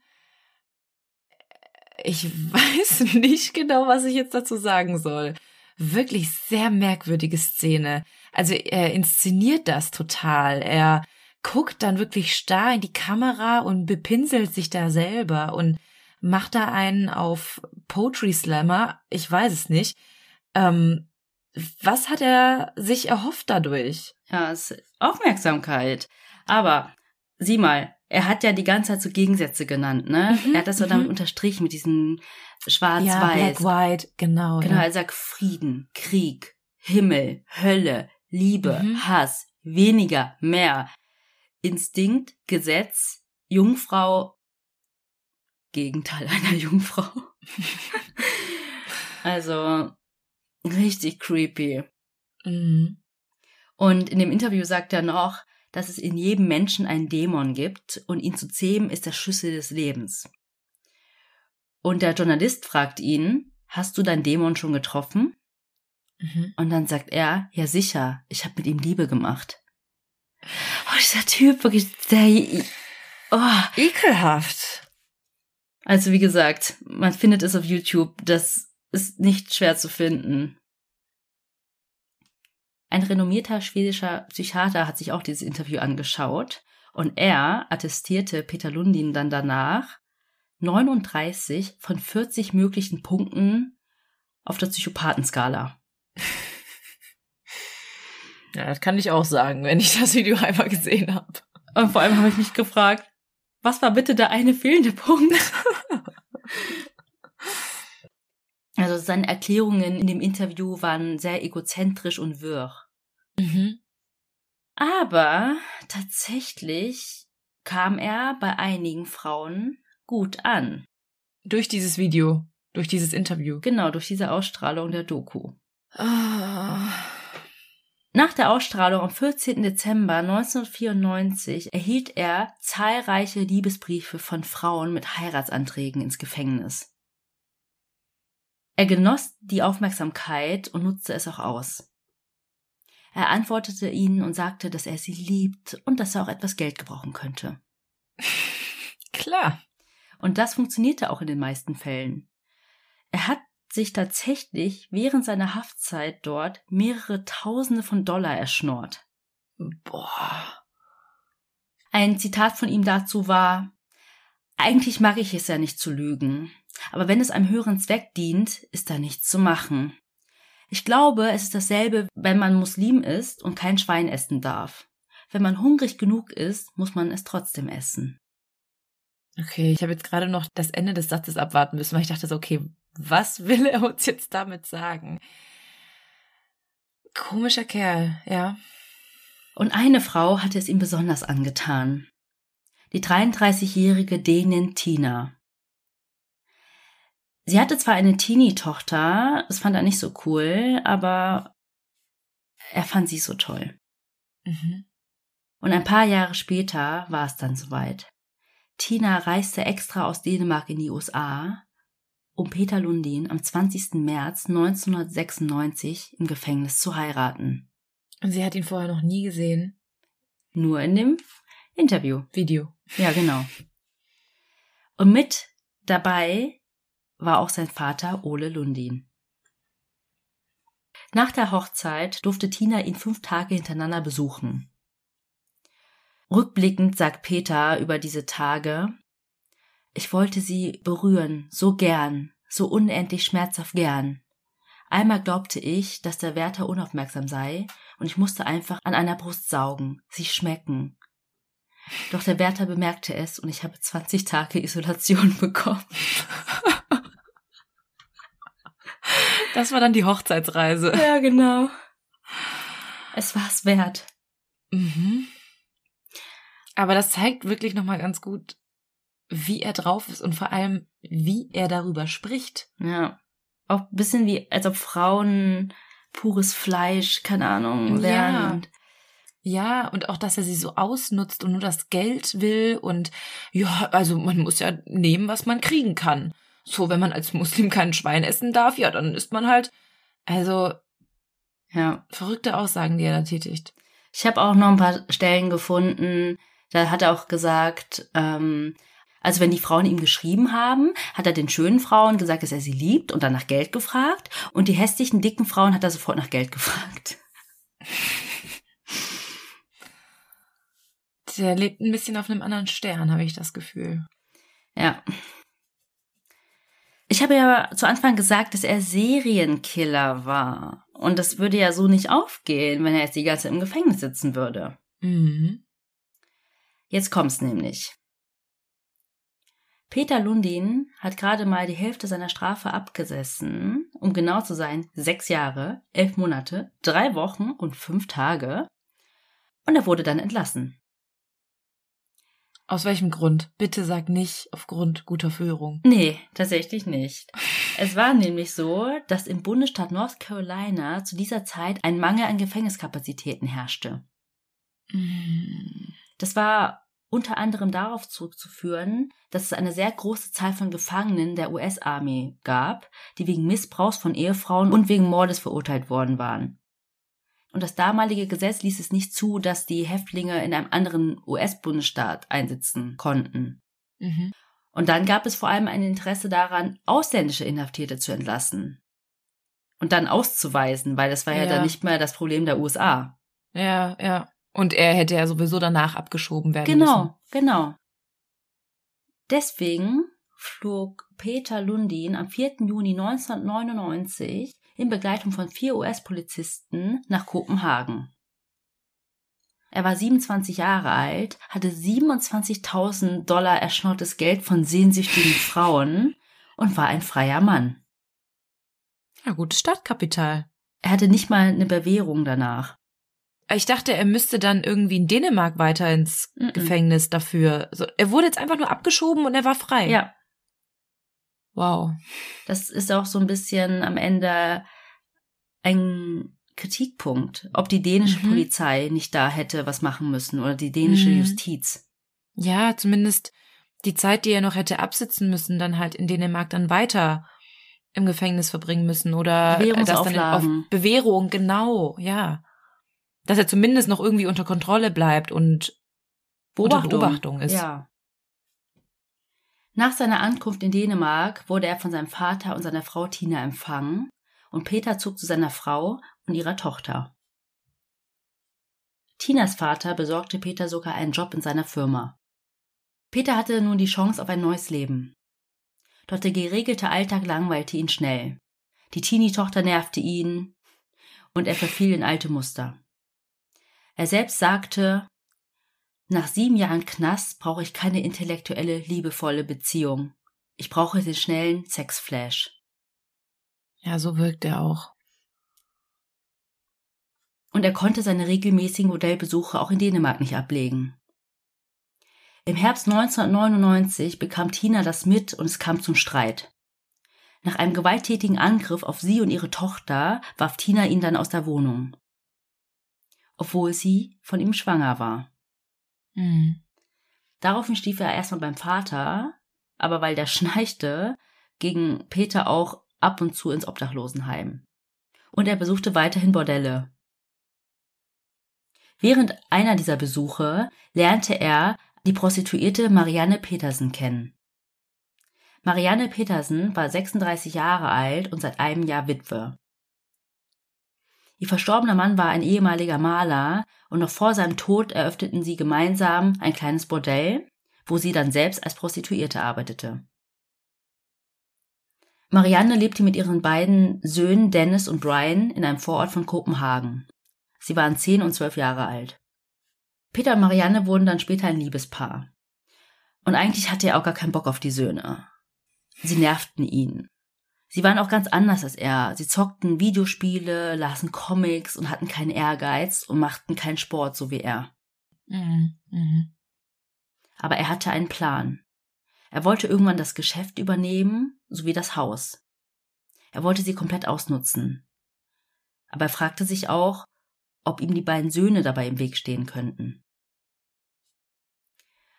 S1: Ich weiß nicht genau, was ich jetzt dazu sagen soll. Wirklich sehr merkwürdige Szene. Also er inszeniert das total. Er guckt dann wirklich starr in die Kamera und bepinselt sich da selber und macht da einen auf Poetry Slammer. Ich weiß es nicht. Ähm, was hat er sich erhofft dadurch?
S2: Ja, ist Aufmerksamkeit. Aber sieh mal, er hat ja die ganze Zeit so Gegensätze genannt, ne?
S1: Mhm,
S2: er hat das so
S1: mhm.
S2: damit unterstrichen mit diesem
S1: Ja,
S2: Schwarz-Weiß.
S1: Black, White, genau.
S2: Genau,
S1: ja.
S2: er sagt Frieden, Krieg, Himmel, Hölle, Liebe,
S1: Mhm.
S2: Hass, weniger, mehr. Instinkt, Gesetz, Jungfrau, Gegenteil einer Jungfrau. also richtig creepy.
S1: Mhm.
S2: Und in dem Interview sagt er noch, dass es in jedem Menschen einen Dämon gibt und ihn zu zähmen ist der Schlüssel des Lebens. Und der Journalist fragt ihn, hast du deinen Dämon schon getroffen?
S1: Mhm.
S2: Und dann sagt er, ja sicher, ich habe mit ihm Liebe gemacht. Oh, dieser Typ, wirklich, der, oh.
S1: Ekelhaft.
S2: Also wie gesagt, man findet es auf YouTube, das ist nicht schwer zu finden. Ein renommierter schwedischer Psychiater hat sich auch dieses Interview angeschaut und er attestierte Peter Lundin dann danach 39 von 40 möglichen Punkten auf der Psychopathenskala.
S1: Ja, das kann ich auch sagen, wenn ich das Video einmal gesehen habe.
S2: Und vor allem habe ich mich gefragt, was war bitte der eine fehlende Punkt? Also seine Erklärungen in dem Interview waren sehr egozentrisch und wirr.
S1: Mhm.
S2: Aber tatsächlich kam er bei einigen Frauen gut an.
S1: Durch dieses Video, durch dieses Interview.
S2: Genau, durch diese Ausstrahlung der Doku.
S1: Ah.
S2: Nach der Ausstrahlung am 14. Dezember 1994 erhielt er zahlreiche Liebesbriefe von Frauen mit Heiratsanträgen ins Gefängnis. Er genoss die Aufmerksamkeit und nutzte es auch aus. Er antwortete ihnen und sagte, dass er sie liebt und dass er auch etwas Geld gebrauchen könnte.
S1: Klar.
S2: Und das funktionierte auch in den meisten Fällen. Er hat sich tatsächlich während seiner Haftzeit dort mehrere Tausende von Dollar erschnort.
S1: Boah.
S2: Ein Zitat von ihm dazu war, eigentlich mag ich es ja nicht zu lügen, aber wenn es einem höheren Zweck dient, ist da nichts zu machen. Ich glaube, es ist dasselbe, wenn man Muslim ist und kein Schwein essen darf. Wenn man hungrig genug ist, muss man es trotzdem essen.
S1: Okay, ich habe jetzt gerade noch das Ende des Satzes abwarten müssen, weil ich dachte so, okay, was will er uns jetzt damit sagen? Komischer Kerl, ja.
S2: Und eine Frau hatte es ihm besonders angetan. Die 33-jährige Dänin Tina. Sie hatte zwar eine Teenie-Tochter, das fand er nicht so cool, aber er fand sie so toll.
S1: Mhm.
S2: Und ein paar Jahre später war es dann soweit. Tina reiste extra aus Dänemark in die USA, um Peter Lundin am 20. März 1996 im Gefängnis zu heiraten.
S1: Und sie hat ihn vorher noch nie gesehen.
S2: Nur in dem Interview.
S1: Video.
S2: Ja, genau. Und mit dabei war auch sein Vater Ole Lundin. Nach der Hochzeit durfte Tina ihn fünf Tage hintereinander besuchen. Rückblickend sagt Peter über diese Tage, ich wollte sie berühren, so gern, so unendlich schmerzhaft gern. Einmal glaubte ich, dass der Wärter unaufmerksam sei, und ich musste einfach an einer Brust saugen, sie schmecken. Doch der Wärter bemerkte es und ich habe 20 Tage Isolation bekommen.
S1: Das war dann die Hochzeitsreise.
S2: Ja, genau. Es war's wert.
S1: Mhm. Aber das zeigt wirklich nochmal ganz gut, wie er drauf ist und vor allem, wie er darüber spricht.
S2: Ja. Auch ein bisschen wie, als ob Frauen pures Fleisch, keine Ahnung, wären.
S1: Ja.
S2: Und
S1: Ja, und auch, dass er sie so ausnutzt und nur das Geld will und ja, also man muss ja nehmen, was man kriegen kann. So, wenn man als Muslim kein Schwein essen darf, ja, dann isst man halt. Also,
S2: ja.
S1: verrückte Aussagen, die er da tätigt.
S2: Ich habe auch noch ein paar Stellen gefunden, da hat er auch gesagt, ähm, also wenn die Frauen ihm geschrieben haben, hat er den schönen Frauen gesagt, dass er sie liebt und dann nach Geld gefragt. Und die hässlichen, dicken Frauen hat er sofort nach Geld gefragt.
S1: Der lebt ein bisschen auf einem anderen Stern, habe ich das Gefühl.
S2: Ja. Ich habe ja zu Anfang gesagt, dass er Serienkiller war. Und das würde ja so nicht aufgehen, wenn er jetzt die ganze Zeit im Gefängnis sitzen würde.
S1: Mhm.
S2: Jetzt kommt's nämlich. Peter Lundin hat gerade mal die Hälfte seiner Strafe abgesessen, um genau zu sein, sechs Jahre, elf Monate, drei Wochen und fünf Tage. Und er wurde dann entlassen.
S1: Aus welchem Grund? Bitte sag nicht aufgrund guter Führung.
S2: Nee, tatsächlich nicht. Es war nämlich so, dass im Bundesstaat North Carolina zu dieser Zeit ein Mangel an Gefängniskapazitäten herrschte.
S1: Mhm.
S2: Das war unter anderem darauf zurückzuführen, dass es eine sehr große Zahl von Gefangenen der US-Armee gab, die wegen Missbrauchs von Ehefrauen und wegen Mordes verurteilt worden waren. Und das damalige Gesetz ließ es nicht zu, dass die Häftlinge in einem anderen US-Bundesstaat einsitzen konnten.
S1: Mhm.
S2: Und dann gab es vor allem ein Interesse daran, ausländische Inhaftierte zu entlassen. Und dann auszuweisen, weil das war ja,
S1: Ja.
S2: dann nicht mehr das Problem der USA.
S1: Ja, ja. Und er hätte ja sowieso danach abgeschoben werden
S2: Genau,
S1: müssen.
S2: genau. Deswegen flog Peter Lundin am 4. Juni 1999 in Begleitung von vier US-Polizisten nach Kopenhagen. Er war 27 Jahre alt, hatte 27.000 Dollar erschnortes Geld von sehnsüchtigen Frauen und war ein freier Mann.
S1: Ja, gutes Startkapital.
S2: Er hatte nicht mal eine Bewährung danach.
S1: Ich dachte, er müsste dann irgendwie in Dänemark weiter ins
S2: Mhm.
S1: Gefängnis dafür. So, er wurde jetzt einfach nur abgeschoben und er war frei.
S2: Ja,
S1: Wow.
S2: Das ist auch so ein bisschen am Ende ein Kritikpunkt, ob die dänische
S1: Mhm.
S2: Polizei nicht da hätte was machen müssen oder die dänische
S1: Mhm.
S2: Justiz.
S1: Ja, zumindest die Zeit, die er noch hätte absitzen müssen, dann halt in Dänemark dann weiter im Gefängnis verbringen müssen oder das dann auf. Bewährung, genau, ja. Dass er zumindest noch irgendwie unter Kontrolle bleibt und
S2: Beobachtung,
S1: unter Beobachtung ist.
S2: Ja. Nach seiner Ankunft in Dänemark wurde er von seinem Vater und seiner Frau Tina empfangen und Peter zog zu seiner Frau und ihrer Tochter. Tinas Vater besorgte Peter sogar einen Job in seiner Firma. Peter hatte nun die Chance auf ein neues Leben. Doch der geregelte Alltag langweilte ihn schnell. Die Teenie-Tochter nervte ihn und er verfiel in alte Muster. Er selbst sagte, nach sieben Jahren Knast brauche ich keine intellektuelle, liebevolle Beziehung. Ich brauche den schnellen Sexflash.
S1: Ja, so wirkt er auch.
S2: Und er konnte seine regelmäßigen Modellbesuche auch in Dänemark nicht ablegen. Im Herbst 1999 bekam Tina das mit und es kam zum Streit. Nach einem gewalttätigen Angriff auf sie und ihre Tochter warf Tina ihn dann aus der Wohnung. Obwohl sie von ihm schwanger war.
S1: Mhm.
S2: Daraufhin stief er erstmal beim Vater, aber weil der schnarchte, ging Peter auch ab und zu ins Obdachlosenheim. Und er besuchte weiterhin Bordelle. Während einer dieser Besuche lernte er die Prostituierte Marianne Petersen kennen. Marianne Petersen war 36 Jahre alt und seit einem Jahr Witwe. Ihr verstorbener Mann war ein ehemaliger Maler und noch vor seinem Tod eröffneten sie gemeinsam ein kleines Bordell, wo sie dann selbst als Prostituierte arbeitete. Marianne lebte mit ihren beiden Söhnen Dennis und Brian in einem Vorort von Kopenhagen. Sie waren zehn und zwölf Jahre alt. Peter und Marianne wurden dann später ein Liebespaar. Und eigentlich hatte er auch gar keinen Bock auf die Söhne. Sie nervten ihn. Sie waren auch ganz anders als er. Sie zockten Videospiele, lasen Comics und hatten keinen Ehrgeiz und machten keinen Sport, so wie er.
S1: Mhm. Mhm.
S2: Aber er hatte einen Plan. Er wollte irgendwann das Geschäft übernehmen, sowie das Haus. Er wollte sie komplett ausnutzen. Aber er fragte sich auch, ob ihm die beiden Söhne dabei im Weg stehen könnten.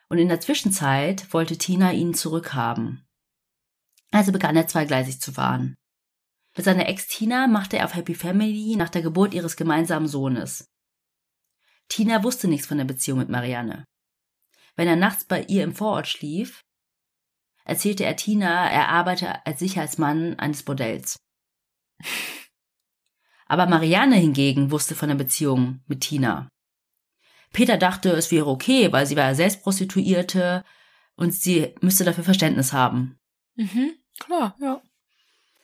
S2: Und in der Zwischenzeit wollte Tina ihn zurückhaben. Also begann er zweigleisig zu fahren. Mit seiner Ex Tina machte er auf Happy Family nach der Geburt ihres gemeinsamen Sohnes. Tina wusste nichts von der Beziehung mit Marianne. Wenn er nachts bei ihr im Vorort schlief, erzählte er Tina, er arbeite als Sicherheitsmann eines Bordells. Aber Marianne hingegen wusste von der Beziehung mit Tina. Peter dachte, es wäre okay, weil sie war ja selbst Prostituierte und sie müsste dafür Verständnis haben.
S1: Mhm. Klar, ja.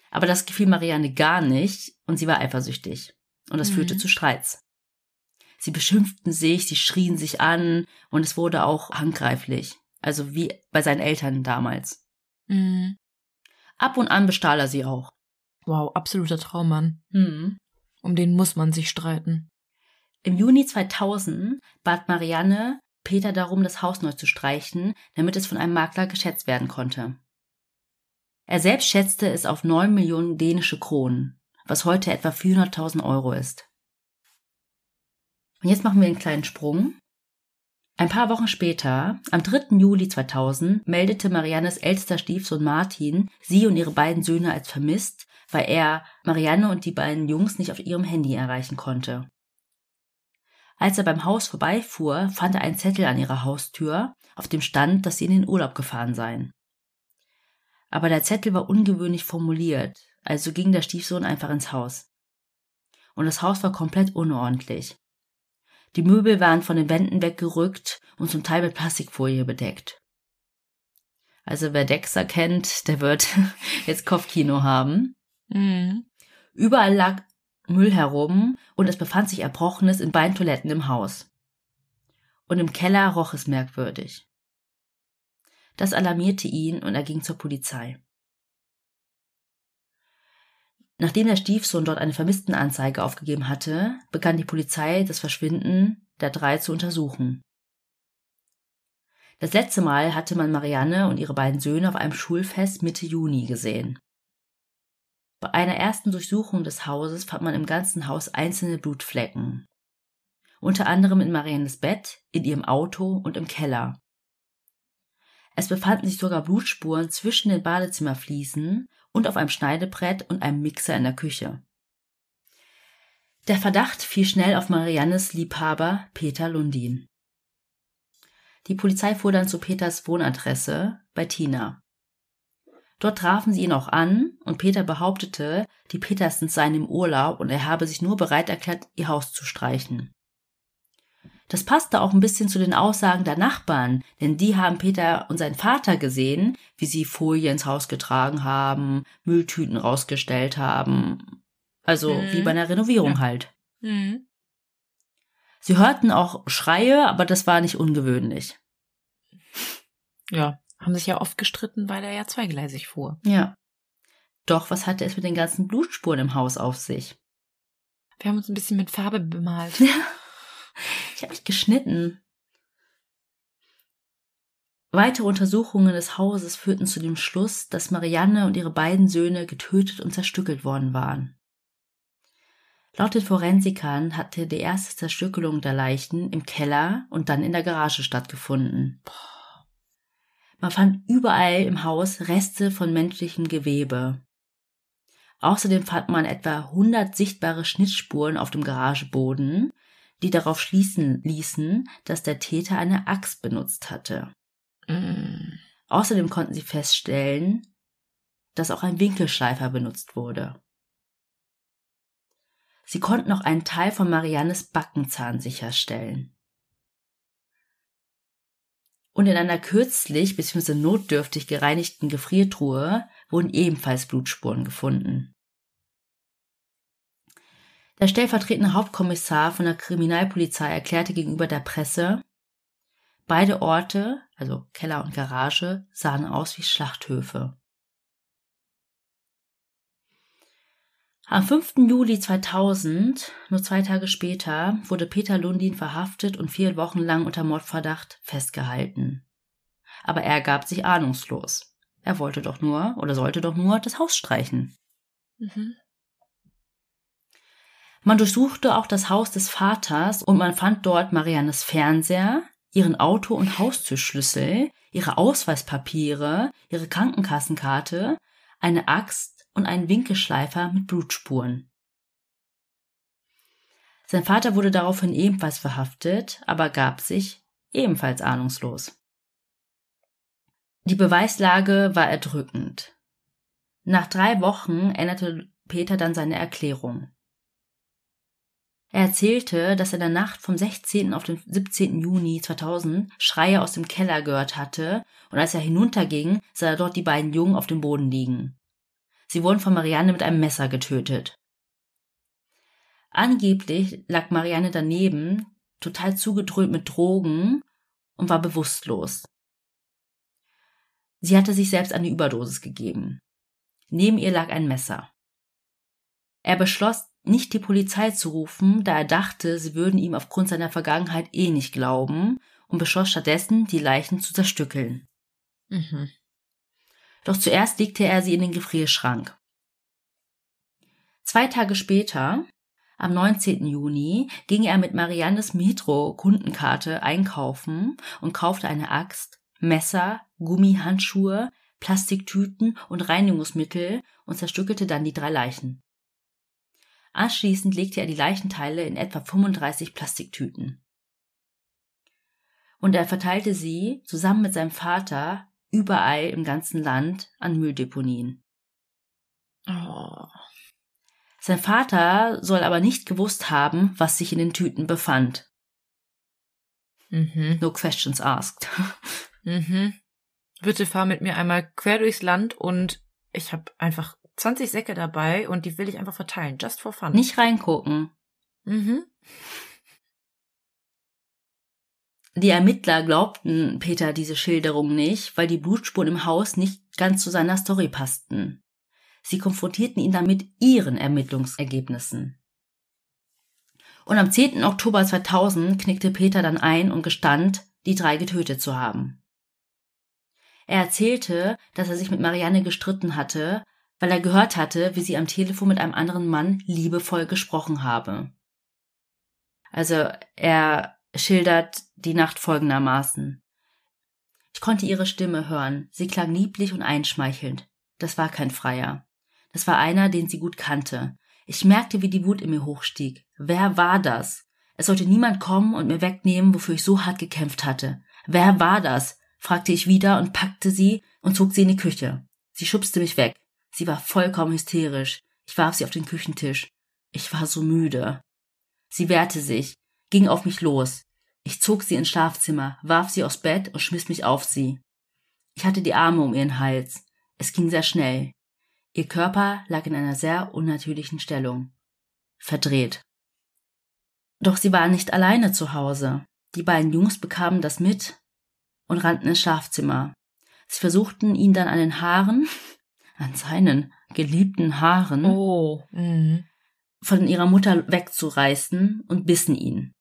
S2: Aber das gefiel Marianne gar nicht und sie war eifersüchtig. Und das
S1: Mhm.
S2: führte zu Streits. Sie beschimpften sich, sie schrien sich an und es wurde auch handgreiflich. Also wie bei seinen Eltern damals.
S1: Mhm.
S2: Ab und an bestahl er sie auch.
S1: Wow, absoluter Traummann.
S2: Hm.
S1: Um den muss man sich streiten.
S2: Im Juni 2000 bat Marianne Peter darum, das Haus neu zu streichen, damit es von einem Makler geschätzt werden konnte. Er selbst schätzte es auf 9 Millionen dänische Kronen, was heute etwa 400.000 Euro ist. Und jetzt machen wir einen kleinen Sprung. Ein paar Wochen später, am 3. Juli 2000, meldete Mariannes ältester Stiefsohn Martin sie und ihre beiden Söhne als vermisst, weil er Marianne und die beiden Jungs nicht auf ihrem Handy erreichen konnte. Als er beim Haus vorbeifuhr, fand er einen Zettel an ihrer Haustür, auf dem stand, dass sie in den Urlaub gefahren seien. Aber der Zettel war ungewöhnlich formuliert, also ging der Stiefsohn einfach ins Haus. Und das Haus war komplett unordentlich. Die Möbel waren von den Wänden weggerückt und zum Teil mit Plastikfolie bedeckt. Also wer Dexter kennt, der wird jetzt Kopfkino haben.
S1: Mhm.
S2: Überall lag Müll herum und es befand sich Erbrochenes in beiden Toiletten im Haus. Und im Keller roch es merkwürdig. Das alarmierte ihn und er ging zur Polizei. Nachdem der Stiefsohn dort eine Vermisstenanzeige aufgegeben hatte, begann die Polizei das Verschwinden der drei zu untersuchen. Das letzte Mal hatte man Marianne und ihre beiden Söhne auf einem Schulfest Mitte Juni gesehen. Bei einer ersten Durchsuchung des Hauses fand man im ganzen Haus einzelne Blutflecken. Unter anderem in Mariannes Bett, in ihrem Auto und im Keller. Es befanden sich sogar Blutspuren zwischen den Badezimmerfliesen und auf einem Schneidebrett und einem Mixer in der Küche. Der Verdacht fiel schnell auf Mariannes Liebhaber Peter Lundin. Die Polizei fuhr dann zu Peters Wohnadresse bei Tina. Dort trafen sie ihn auch an und Peter behauptete, die Petersens seien im Urlaub und er habe sich nur bereit erklärt, ihr Haus zu streichen. Das passte auch ein bisschen zu den Aussagen der Nachbarn, denn die haben Peter und seinen Vater gesehen, wie sie Folie ins Haus getragen haben, Mülltüten rausgestellt haben. Also mhm. wie bei einer Renovierung ja. halt. Mhm. Sie hörten auch Schreie, aber das war nicht ungewöhnlich.
S1: Ja, haben sich ja oft gestritten, weil er ja zweigleisig fuhr.
S2: Ja. Doch, was hatte es mit den ganzen Blutspuren im Haus auf sich?
S1: Wir haben uns ein bisschen mit Farbe bemalt.
S2: Ja. Ich habe mich geschnitten. Weitere Untersuchungen des Hauses führten zu dem Schluss, dass Marianne und ihre beiden Söhne getötet und zerstückelt worden waren. Laut den Forensikern hatte die erste Zerstückelung der Leichen im Keller und dann in der Garage stattgefunden. Man fand überall im Haus Reste von menschlichem Gewebe. Außerdem fand man etwa 100 sichtbare Schnittspuren auf dem Garageboden, die darauf schließen ließen, dass der Täter eine Axt benutzt hatte. Mm. Außerdem konnten sie feststellen, dass auch ein Winkelschleifer benutzt wurde. Sie konnten auch einen Teil von Mariannes Backenzahn sicherstellen. Und in einer kürzlich bzw. notdürftig gereinigten Gefriertruhe wurden ebenfalls Blutspuren gefunden. Der stellvertretende Hauptkommissar von der Kriminalpolizei erklärte gegenüber der Presse, beide Orte, also Keller und Garage, sahen aus wie Schlachthöfe. Am 5. Juli 2000, nur zwei Tage später, wurde Peter Lundin verhaftet und vier Wochen lang unter Mordverdacht festgehalten. Aber er gab sich ahnungslos. Er wollte doch nur oder sollte doch nur das Haus streichen. Mhm. Man durchsuchte auch das Haus des Vaters und man fand dort Mariannes Fernseher, ihren Auto- und Haustürschlüssel, ihre Ausweispapiere, ihre Krankenkassenkarte, eine Axt, und einen Winkelschleifer mit Blutspuren. Sein Vater wurde daraufhin ebenfalls verhaftet, aber gab sich ebenfalls ahnungslos. Die Beweislage war erdrückend. Nach drei Wochen änderte Peter dann seine Erklärung. Er erzählte, dass er in der Nacht vom 16. auf den 17. Juni 2000 Schreie aus dem Keller gehört hatte und als er hinunterging, sah er dort die beiden Jungen auf dem Boden liegen. Sie wurden von Marianne mit einem Messer getötet. Angeblich lag Marianne daneben, total zugedröhnt mit Drogen und war bewusstlos. Sie hatte sich selbst eine Überdosis gegeben. Neben ihr lag ein Messer. Er beschloss, nicht die Polizei zu rufen, da er dachte, sie würden ihm aufgrund seiner Vergangenheit eh nicht glauben und beschloss stattdessen, die Leichen zu zerstückeln. Mhm. Doch zuerst legte er sie in den Gefrierschrank. Zwei Tage später, am 19. Juni, ging er mit Mariannes Metro-Kundenkarte einkaufen und kaufte eine Axt, Messer, Gummihandschuhe, Plastiktüten und Reinigungsmittel und zerstückelte dann die drei Leichen. Anschließend legte er die Leichenteile in etwa 35 Plastiktüten. Und er verteilte sie zusammen mit seinem Vater überall im ganzen Land an Mülldeponien. Oh. Sein Vater soll aber nicht gewusst haben, was sich in den Tüten befand. Mhm. No questions asked.
S1: Mhm. Bitte fahr mit mir einmal quer durchs Land und ich habe einfach 20 Säcke dabei und die will ich einfach verteilen, just for fun.
S2: Nicht reingucken. Mhm. Die Ermittler glaubten Peter diese Schilderung nicht, weil die Blutspuren im Haus nicht ganz zu seiner Story passten. Sie konfrontierten ihn dann mit ihren Ermittlungsergebnissen. Und am 10. Oktober 2000 knickte Peter dann ein und gestand, die drei getötet zu haben. Er erzählte, dass er sich mit Marianne gestritten hatte, weil er gehört hatte, wie sie am Telefon mit einem anderen Mann liebevoll gesprochen habe. Also er schildert die Nacht folgendermaßen. Ich konnte ihre Stimme hören. Sie klang lieblich und einschmeichelnd. Das war kein Freier. Das war einer, den sie gut kannte. Ich merkte, wie die Wut in mir hochstieg. Wer war das? Es sollte niemand kommen und mir wegnehmen, wofür ich so hart gekämpft hatte. Wer war das? fragte ich wieder und packte sie und zog sie in die Küche. Sie schubste mich weg. Sie war vollkommen hysterisch. Ich warf sie auf den Küchentisch. Ich war so müde. Sie wehrte sich, ging auf mich los. Ich zog sie ins Schlafzimmer, warf sie aufs Bett und schmiss mich auf sie. Ich hatte die Arme um ihren Hals. Es ging sehr schnell. Ihr Körper lag in einer sehr unnatürlichen Stellung. Verdreht. Doch sie war nicht alleine zu Hause. Die beiden Jungs bekamen das mit und rannten ins Schlafzimmer. Sie versuchten ihn dann an den Haaren, an seinen geliebten Haaren,
S1: Oh. Mhm.
S2: von ihrer Mutter wegzureißen und bissen ihn.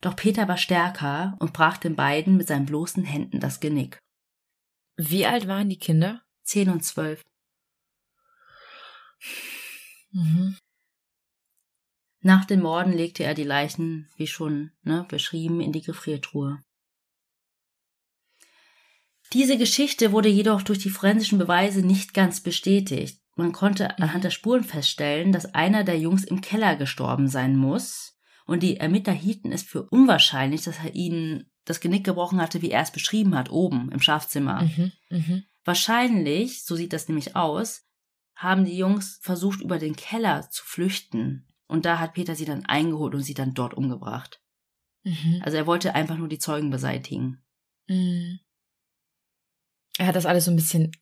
S2: Doch Peter war stärker und brach den beiden mit seinen bloßen Händen das Genick.
S1: Wie alt waren die Kinder?
S2: Zehn und zwölf.
S1: Mhm.
S2: Nach den Morden legte er die Leichen, wie schon ne, beschrieben, in die Gefriertruhe. Diese Geschichte wurde jedoch durch die forensischen Beweise nicht ganz bestätigt. Man konnte anhand der Spuren feststellen, dass einer der Jungs im Keller gestorben sein muss, und die Ermittler hielten es für unwahrscheinlich, dass er ihnen das Genick gebrochen hatte, wie er es beschrieben hat, oben im Schlafzimmer.
S1: Mhm. Mhm.
S2: Wahrscheinlich, so sieht das nämlich aus, haben die Jungs versucht, über den Keller zu flüchten. Und da hat Peter sie dann eingeholt und sie dann dort umgebracht.
S1: Mhm.
S2: Also er wollte einfach nur die Zeugen beseitigen.
S1: Mhm. Er hat das alles so ein bisschen,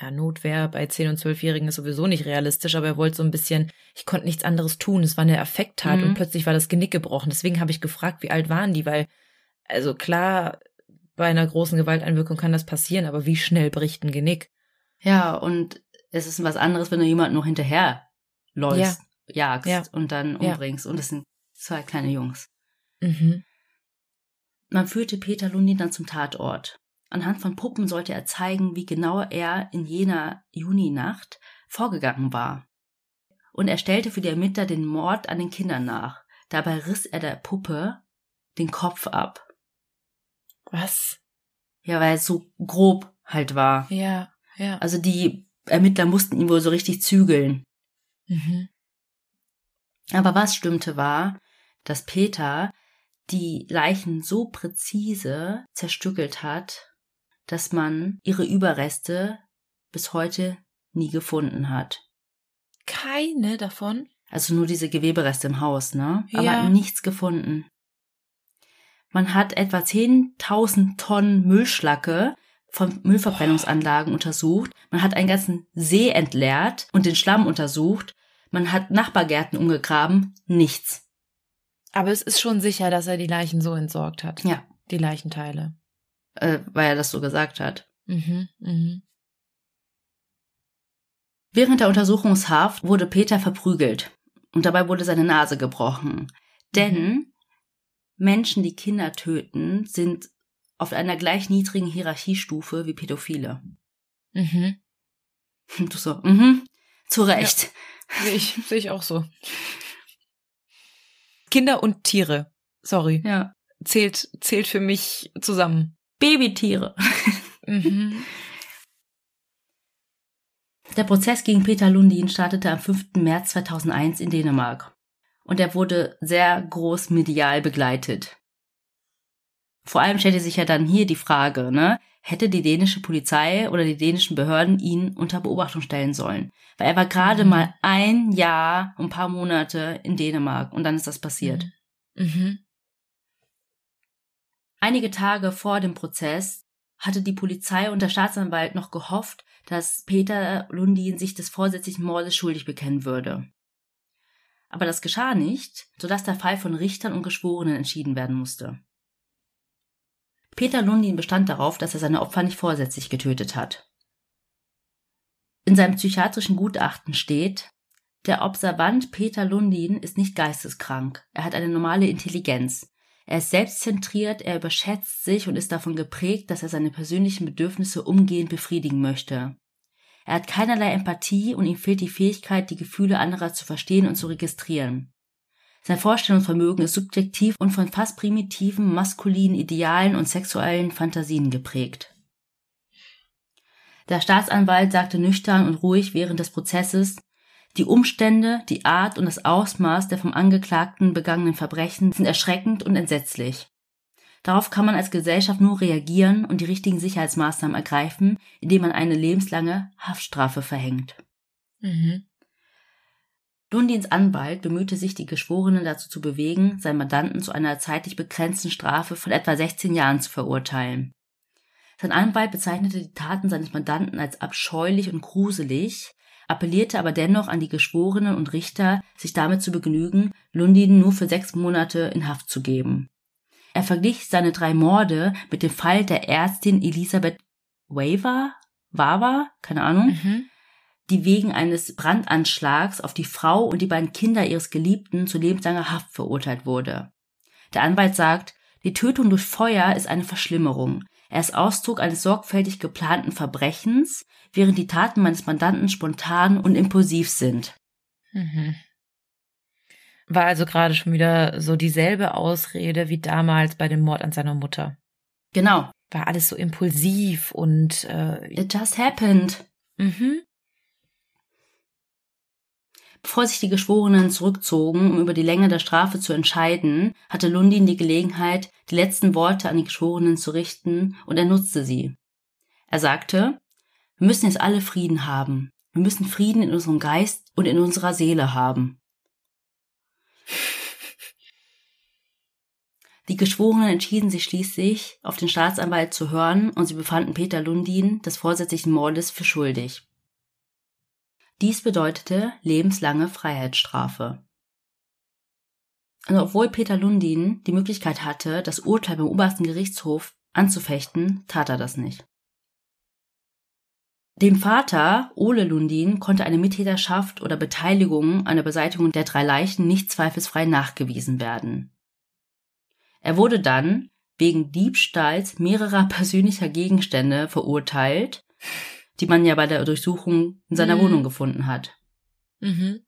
S1: ja, Notwehr bei 10- und 12-Jährigen ist sowieso nicht realistisch, aber er wollte so ein bisschen, ich konnte nichts anderes tun. Es war eine Affekttat
S2: Mhm.
S1: und plötzlich war das Genick gebrochen. Deswegen habe ich gefragt, wie alt waren die, weil, also klar, bei einer großen Gewalteinwirkung kann das passieren, aber wie schnell bricht ein Genick?
S2: Ja, und es ist was anderes, wenn du jemanden noch hinterher läufst, jagst
S1: Ja.
S2: und dann
S1: Ja.
S2: umbringst. Und es sind zwei kleine Jungs.
S1: Mhm.
S2: Man führte Peter Lundin dann zum Tatort. Anhand von Puppen sollte er zeigen, wie genau er in jener Juninacht vorgegangen war. Und er stellte für die Ermittler den Mord an den Kindern nach. Dabei riss er der Puppe den Kopf ab.
S1: Was?
S2: Ja, weil es so grob halt war.
S1: Ja, ja.
S2: Also die Ermittler mussten ihn wohl so richtig zügeln.
S1: Mhm.
S2: Aber was stimmte war, dass Peter die Leichen so präzise zerstückelt hat, dass man ihre Überreste bis heute nie gefunden hat.
S1: Keine davon?
S2: Also nur diese Gewebereste im Haus, ne? Aber
S1: Ja.
S2: nichts gefunden. Man hat etwa 10.000 Tonnen Müllschlacke von Müllverbrennungsanlagen untersucht. Man hat einen ganzen See entleert und den Schlamm untersucht. Man hat Nachbargärten umgegraben. Nichts.
S1: Aber es ist schon sicher, dass er die Leichen so entsorgt hat.
S2: Ja,
S1: Die Leichenteile.
S2: Äh, weil er das so gesagt hat.
S1: Mhm. Mhm.
S2: Während der Untersuchungshaft wurde Peter verprügelt und dabei wurde seine Nase gebrochen. Denn Menschen, die Kinder töten, sind auf einer gleich niedrigen Hierarchiestufe wie Pädophile.
S1: Mhm.
S2: Und du so, mhm, zu Recht.
S1: Sehe ich, sehe ich auch so. Kinder und Tiere. Sorry.
S2: Ja.
S1: Zählt, zählt für mich zusammen.
S2: Babytiere.
S1: Mhm.
S2: Der Prozess gegen Peter Lundin startete am 5. März 2001 in Dänemark. Und er wurde sehr groß medial begleitet. Vor allem stellte sich ja dann hier die Frage, ne? Hätte die dänische Polizei oder die dänischen Behörden ihn unter Beobachtung stellen sollen? Weil er war gerade
S1: Mhm.
S2: mal ein Jahr und ein paar Monate in Dänemark und dann ist das passiert.
S1: Mhm.
S2: Einige Tage vor dem Prozess hatte die Polizei und der Staatsanwalt noch gehofft, dass Peter Lundin sich des vorsätzlichen Mordes schuldig bekennen würde. Aber das geschah nicht, sodass der Fall von Richtern und Geschworenen entschieden werden musste. Peter Lundin bestand darauf, dass er seine Opfer nicht vorsätzlich getötet hat. In seinem psychiatrischen Gutachten steht, der Observant Peter Lundin ist nicht geisteskrank, er hat eine normale Intelligenz. Er ist selbstzentriert, er überschätzt sich und ist davon geprägt, dass er seine persönlichen Bedürfnisse umgehend befriedigen möchte. Er hat keinerlei Empathie und ihm fehlt die Fähigkeit, die Gefühle anderer zu verstehen und zu registrieren. Sein Vorstellungsvermögen ist subjektiv und von fast primitiven maskulinen Idealen und sexuellen Fantasien geprägt. Der Staatsanwalt sagte nüchtern und ruhig während des Prozesses, Die Umstände, die Art und das Ausmaß der vom Angeklagten begangenen Verbrechen sind erschreckend und entsetzlich. Darauf kann man als Gesellschaft nur reagieren und die richtigen Sicherheitsmaßnahmen ergreifen, indem man eine lebenslange Haftstrafe verhängt.
S1: Mhm.
S2: Lundins Anwalt bemühte sich, die Geschworenen dazu zu bewegen, seinen Mandanten zu einer zeitlich begrenzten Strafe von etwa 16 Jahren zu verurteilen. Sein Anwalt bezeichnete die Taten seines Mandanten als abscheulich und gruselig, appellierte aber dennoch an die Geschworenen und Richter, sich damit zu begnügen, Lundin nur für sechs Monate in Haft zu geben. Er verglich seine drei Morde mit dem Fall der Ärztin Elisabeth Waver, Wawa, keine Ahnung,
S1: Mhm.
S2: die wegen eines Brandanschlags auf die Frau und die beiden Kinder ihres Geliebten zu lebenslanger Haft verurteilt wurde. Der Anwalt sagt, die Tötung durch Feuer ist eine Verschlimmerung. Er ist Ausdruck eines sorgfältig geplanten Verbrechens, während die Taten meines Mandanten spontan und impulsiv sind.
S1: Mhm. War also gerade schon wieder so dieselbe Ausrede wie damals bei dem Mord an seiner Mutter.
S2: Genau.
S1: War alles so impulsiv und äh,
S2: It just happened.
S1: mhm.
S2: Bevor sich die Geschworenen zurückzogen, um über die Länge der Strafe zu entscheiden, hatte Lundin die Gelegenheit, die letzten Worte an die Geschworenen zu richten, und er nutzte sie. Er sagte, wir müssen jetzt alle Frieden haben. Wir müssen Frieden in unserem Geist und in unserer Seele haben. Die Geschworenen entschieden sich schließlich, auf den Staatsanwalt zu hören, und sie befanden Peter Lundin des vorsätzlichen Mordes für schuldig. Dies bedeutete lebenslange Freiheitsstrafe. Also obwohl Peter Lundin die Möglichkeit hatte, das Urteil beim obersten Gerichtshof anzufechten, tat er das nicht. Dem Vater, Ole Lundin, konnte eine Mittäterschaft oder Beteiligung an der Beseitigung der drei Leichen nicht zweifelsfrei nachgewiesen werden. Er wurde dann wegen Diebstahls mehrerer persönlicher Gegenstände verurteilt, die man ja bei der Durchsuchung in seiner
S1: Mhm.
S2: Wohnung gefunden hat.
S1: Mhm.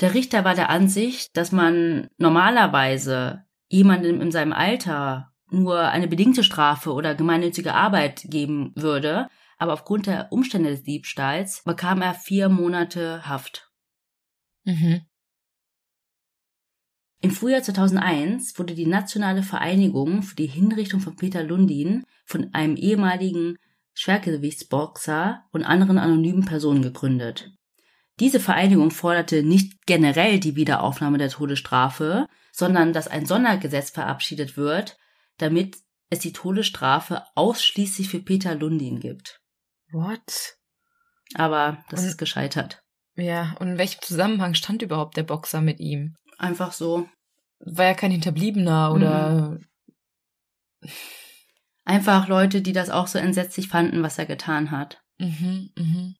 S2: Der Richter war der Ansicht, dass man normalerweise jemandem in seinem Alter nur eine bedingte Strafe oder gemeinnützige Arbeit geben würde, aber aufgrund der Umstände des Diebstahls bekam er vier Monate Haft.
S1: Mhm.
S2: Im Frühjahr 2001 wurde die Nationale Vereinigung für die Hinrichtung von Peter Lundin von einem ehemaligen Schwergewichtsboxer und anderen anonymen Personen gegründet. Diese Vereinigung forderte nicht generell die Wiederaufnahme der Todesstrafe, sondern dass ein Sondergesetz verabschiedet wird, damit es die Todesstrafe ausschließlich für Peter Lundin gibt.
S1: What?
S2: Aber das
S1: Und-
S2: ist gescheitert.
S1: Ja, und in welchem Zusammenhang stand überhaupt der Boxer mit ihm?
S2: Einfach so.
S1: War er kein Hinterbliebener oder
S2: Einfach Leute, die das auch so entsetzlich fanden, was er getan hat.
S1: mhm, mhm.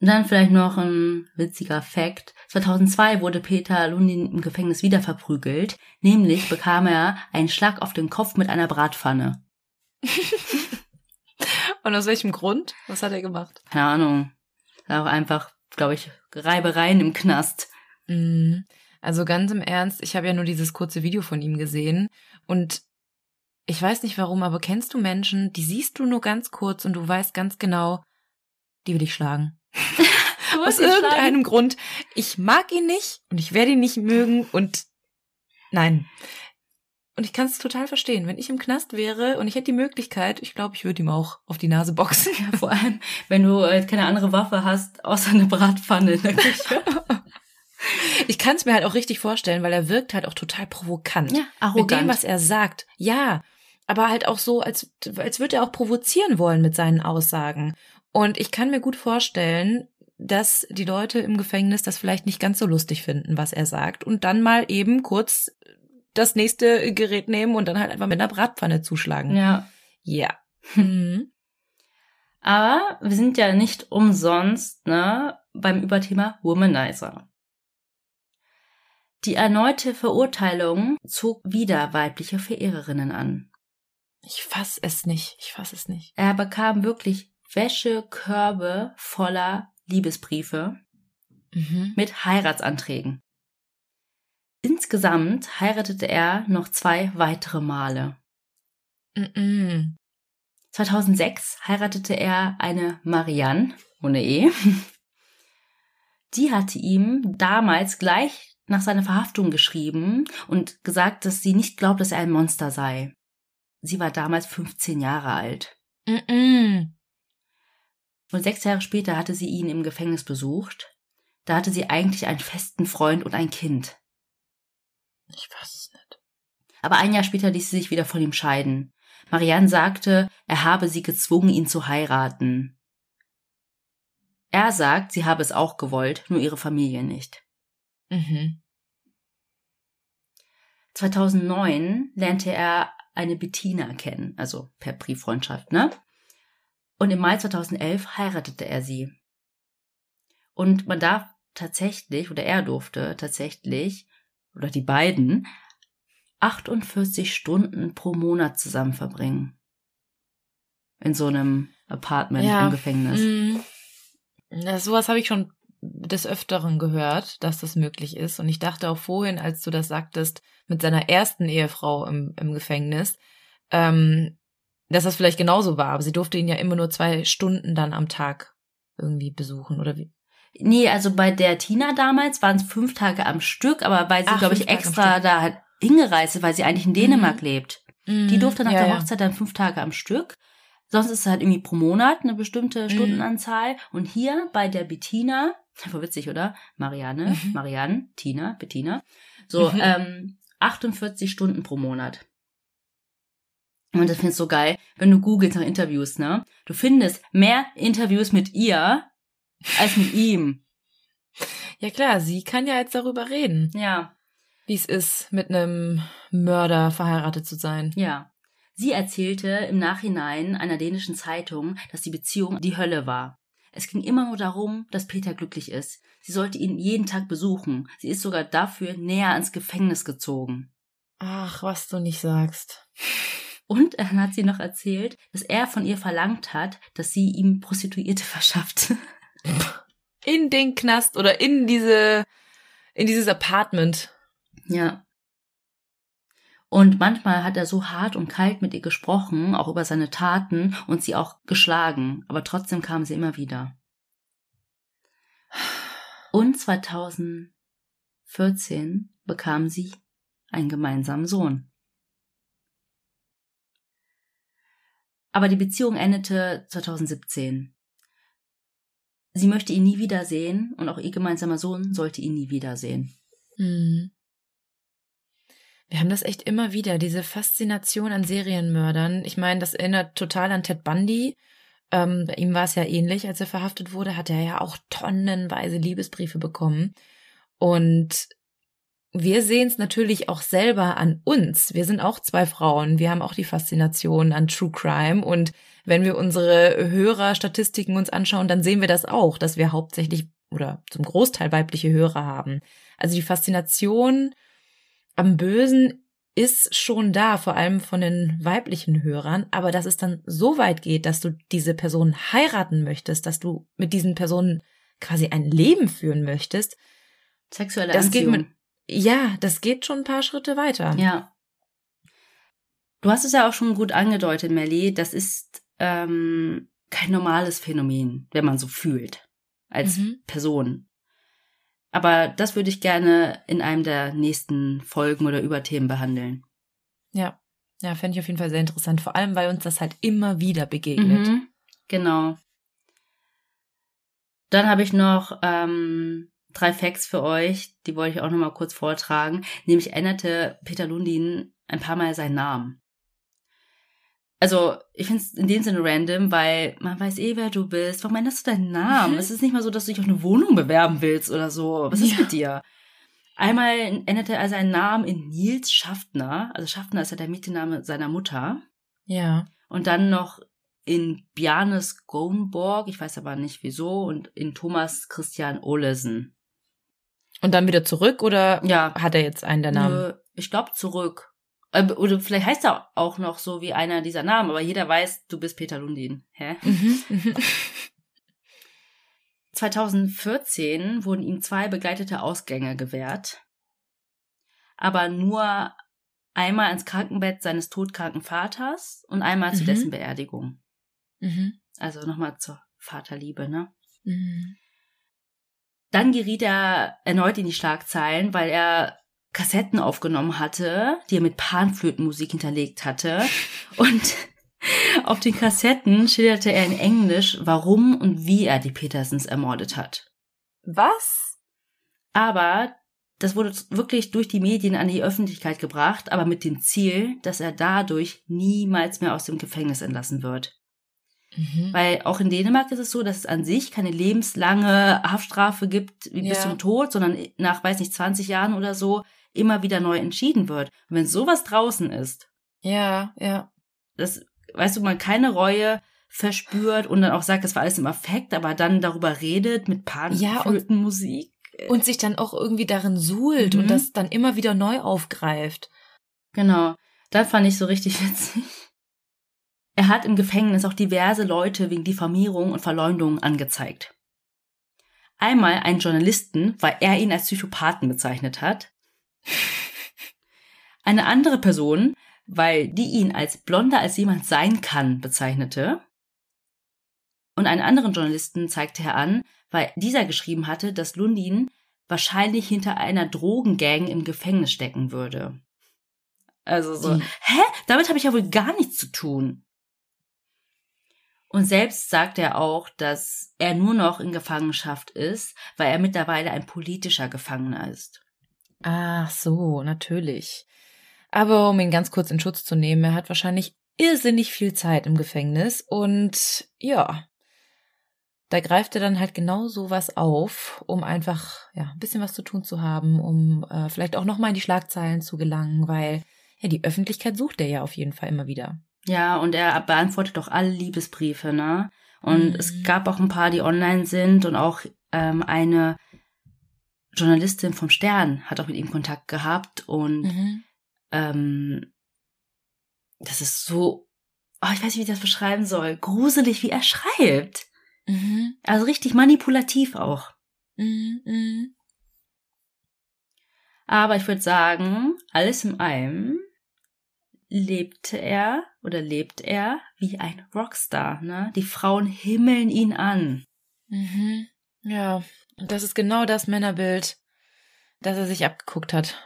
S2: Und dann vielleicht noch ein witziger Fakt. 2002 wurde Peter Lundin im Gefängnis wieder verprügelt. Nämlich bekam er einen Schlag auf den Kopf mit einer Bratpfanne.
S1: Und aus welchem Grund? Was hat er gemacht?
S2: Keine Ahnung. Auch einfach, glaube ich, Reibereien im Knast.
S1: Mhm. Also ganz im Ernst, ich habe ja nur dieses kurze Video von ihm gesehen und ich weiß nicht warum, aber kennst du Menschen, die siehst du nur ganz kurz und du weißt ganz genau, die will ich schlagen. Aus irgendeinem Grund. Ich mag ihn nicht und ich werde ihn nicht mögen und nein. Und ich kann es total verstehen. Wenn ich im Knast wäre und ich hätte die Möglichkeit, ich glaube, ich würde ihm auch auf die Nase boxen.
S2: Ja, vor allem, wenn du äh, keine andere Waffe hast, außer eine Bratpfanne in der Küche.
S1: Ich kann es mir halt auch richtig vorstellen, weil er wirkt halt auch total provokant.
S2: ja,
S1: Mit dem, was er sagt. Ja. Aber halt auch so, als, als würde er auch provozieren wollen mit seinen Aussagen. Und ich kann mir gut vorstellen, dass die Leute im Gefängnis das vielleicht nicht ganz so lustig finden, was er sagt. Und dann mal eben kurz das nächste Gerät nehmen und dann halt einfach mit einer Bratpfanne zuschlagen.
S2: Ja.
S1: Ja. Mhm.
S2: Aber wir sind ja nicht umsonst ne, beim Überthema Womanizer. Die erneute Verurteilung zog wieder weibliche Verehrerinnen an.
S1: Ich fass es nicht. Ich fass es nicht.
S2: Er bekam wirklich Wäschekörbe voller Liebesbriefe
S1: Mhm.
S2: mit Heiratsanträgen. Insgesamt heiratete er noch zwei weitere Male.
S1: Mhm.
S2: 2006 heiratete er eine Marianne ohne Ehe Die hatte ihm damals gleich nach seiner Verhaftung geschrieben und gesagt, dass sie nicht glaubt, dass er ein Monster sei. Sie war damals 15 Jahre alt.
S1: Mm -mm.
S2: Und sechs Jahre später hatte sie ihn im Gefängnis besucht. Da hatte sie eigentlich einen festen Freund und ein Kind.
S1: Ich weiß es nicht.
S2: Aber ein Jahr später ließ sie sich wieder von ihm scheiden. Marianne sagte, er habe sie gezwungen, ihn zu heiraten. Er sagt, sie habe es auch gewollt, nur ihre Familie nicht.
S1: Mhm.
S2: 2009 lernte er eine Bettina kennen, also per Brieffreundschaft, ne? Und im Mai 2011 heiratete er sie. Und man darf tatsächlich, oder er durfte tatsächlich, oder die beiden, 48 Stunden pro Monat zusammen verbringen. In so einem Apartment
S1: Ja,
S2: im Gefängnis.
S1: Mm. Ja, sowas habe ich schon des Öfteren gehört, dass das möglich ist. Und ich dachte auch vorhin, als du das sagtest, mit seiner ersten Ehefrau im, im Gefängnis, ähm, dass das vielleicht genauso war. Aber sie durfte ihn ja immer nur zwei Stunden dann am Tag irgendwie besuchen, oder wie?
S2: Nee, also bei der Tina damals waren es fünf Tage am Stück, aber weil sie, glaube ich,
S1: Tage
S2: extra da halt hingereist ist, weil sie eigentlich in Dänemark
S1: Mhm.
S2: lebt. Die durfte nach
S1: ja,
S2: der
S1: ja.
S2: Hochzeit dann fünf Tage am Stück. Sonst ist es halt irgendwie pro Monat eine bestimmte
S1: Mhm.
S2: Stundenanzahl. Und hier bei der Bettina, voll witzig, oder? Marianne,
S1: Mhm.
S2: Marianne, Tina, Bettina. So,
S1: Mhm.
S2: ähm, 48 Stunden pro Monat. Und das findest du so geil, wenn du googelst nach Interviews, ne? Du findest mehr Interviews mit ihr als mit ihm.
S1: Ja klar, sie kann ja jetzt darüber reden,
S2: Ja.
S1: wie es ist, mit einem Mörder verheiratet zu sein.
S2: Ja. Sie erzählte im Nachhinein einer dänischen Zeitung, dass die Beziehung die Hölle war. Es ging immer nur darum, dass Peter glücklich ist. Sie sollte ihn jeden Tag besuchen. Sie ist sogar dafür näher ans Gefängnis gezogen.
S1: Ach, was du nicht sagst.
S2: Und dann hat sie noch erzählt, dass er von ihr verlangt hat, dass sie ihm Prostituierte verschafft.
S1: In den Knast oder in diese, in dieses Apartment.
S2: Ja. Und manchmal hat er so hart und kalt mit ihr gesprochen, auch über seine Taten und sie auch geschlagen, aber trotzdem kam sie immer wieder. Und 2014 bekam sie einen gemeinsamen Sohn. Aber die Beziehung endete 2017. Sie möchte ihn nie wiedersehen und auch ihr gemeinsamer Sohn sollte ihn nie wiedersehen.
S1: Hm. Wir haben das echt immer wieder, diese Faszination an Serienmördern. Ich meine, das erinnert total an Ted Bundy. Ähm, bei ihm war es ja ähnlich, als er verhaftet wurde, hat er ja auch tonnenweise Liebesbriefe bekommen. Und wir sehen es natürlich auch selber an uns. Wir sind auch zwei Frauen. Wir haben auch die Faszination an True Crime. Und wenn wir unsere Hörerstatistiken uns anschauen, dann sehen wir das auch, dass wir hauptsächlich oder zum Großteil weibliche Hörer haben. Also die Faszination am Bösen ist schon da, vor allem von den weiblichen Hörern, aber dass es dann so weit geht, dass du diese Person heiraten möchtest, dass du mit diesen Personen quasi ein Leben führen möchtest,
S2: Sexuelle
S1: das geht
S2: Anziehung.
S1: mit, ja, das geht schon ein paar Schritte weiter.
S2: Ja. Du hast es ja auch schon gut angedeutet, Melly. Das ist ähm, kein normales Phänomen, wenn man so fühlt als
S1: Mhm.
S2: Person. Aber das würde ich gerne in einem der nächsten Folgen oder Überthemen behandeln.
S1: Ja, ja, fände ich auf jeden Fall sehr interessant, vor allem, weil uns das halt immer wieder begegnet.
S2: Mhm, genau. Dann habe ich noch ähm, drei Facts für euch, die wollte ich auch noch mal kurz vortragen. Nämlich änderte Peter Lundin ein paar Mal seinen Namen. Also, ich finde es in dem Sinne random, weil man weiß eh, wer du bist. Warum änderst du deinen Namen?
S1: Mhm.
S2: Es ist nicht mal so, dass du dich auf eine Wohnung bewerben willst oder so. Was ist
S1: Ja.
S2: mit dir? Einmal änderte er seinen Namen in Nils Schaffner. Also Schaffner ist ja der Mietenname seiner Mutter.
S1: Ja.
S2: Und dann noch in Bjarnes Gomborg, ich weiß aber nicht wieso, und in Thomas Christian Olesen.
S1: Und dann wieder zurück oder
S2: Ja,
S1: hat er jetzt einen der Namen?
S2: Nö, ich glaube zurück. Äh, Oder vielleicht heißt er auch noch so wie einer dieser Namen, aber jeder weiß, du bist Peter Lundin. Hä?
S1: Mhm, mhm.
S2: 2014 wurden ihm zwei begleitete Ausgänge gewährt, aber nur einmal ins Krankenbett seines todkranken Vaters und einmal zu
S1: Mhm.
S2: dessen Beerdigung.
S1: Mhm.
S2: Also nochmal zur Vaterliebe, ne?
S1: Mhm.
S2: Dann geriet er erneut in die Schlagzeilen, weil er Kassetten aufgenommen hatte, die er mit Panflötenmusik hinterlegt hatte. Und auf den Kassetten schilderte er in Englisch, warum und wie er die Petersens ermordet hat.
S1: Was?
S2: Aber das wurde wirklich durch die Medien an die Öffentlichkeit gebracht, aber mit dem Ziel, dass er dadurch niemals mehr aus dem Gefängnis entlassen wird. Mhm. Weil auch in Dänemark ist es so, dass es an sich keine lebenslange Haftstrafe gibt wie ja. bis zum Tod, sondern nach, weiß nicht, 20 Jahren oder so immer wieder neu entschieden wird. Und wenn sowas draußen ist.
S1: Ja, ja.
S2: Das, weißt du, man keine Reue verspürt und dann auch sagt, das war alles im Affekt, aber dann darüber redet mit Panflötenmusik.
S1: Ja, und, und sich dann auch irgendwie darin suhlt mhm. und das dann immer wieder neu aufgreift.
S2: Genau. Dann fand ich so richtig witzig. Er hat im Gefängnis auch diverse Leute wegen Diffamierung und Verleumdung angezeigt. Einmal einen Journalisten, weil er ihn als Psychopathen bezeichnet hat. Eine andere Person, weil die ihn als blonder als jemand sein kann bezeichnete. Und einen anderen Journalisten zeigte er an, weil dieser geschrieben hatte, dass Lundin wahrscheinlich hinter einer Drogengang im Gefängnis stecken würde. Also so, hm. hä? Damit habe ich ja wohl gar nichts zu tun. Und selbst sagt er auch, dass er nur noch in Gefangenschaft ist, weil er mittlerweile ein politischer Gefangener ist.
S1: Ach so, natürlich. Aber um ihn ganz kurz in Schutz zu nehmen, er hat wahrscheinlich irrsinnig viel Zeit im Gefängnis und ja, da greift er dann halt genau sowas auf, um einfach ja ein bisschen was zu tun zu haben, um äh, vielleicht auch noch mal in die Schlagzeilen zu gelangen, weil ja die Öffentlichkeit sucht er ja auf jeden Fall immer wieder.
S2: Ja, und er beantwortet auch alle Liebesbriefe, ne? Und mhm. es gab auch ein paar, die online sind und auch ähm, eine Journalistin vom Stern hat auch mit ihm Kontakt gehabt und mhm. ähm, das ist so, oh, ich weiß nicht, wie ich das beschreiben soll, gruselig, wie er schreibt. Mhm. Also richtig manipulativ auch. Mhm. mhm. Aber ich würde sagen, alles in allem lebte er oder lebt er wie ein Rockstar. Ne? Die Frauen himmeln ihn an.
S1: Mhm. Ja, das ist genau das Männerbild, das er sich abgeguckt hat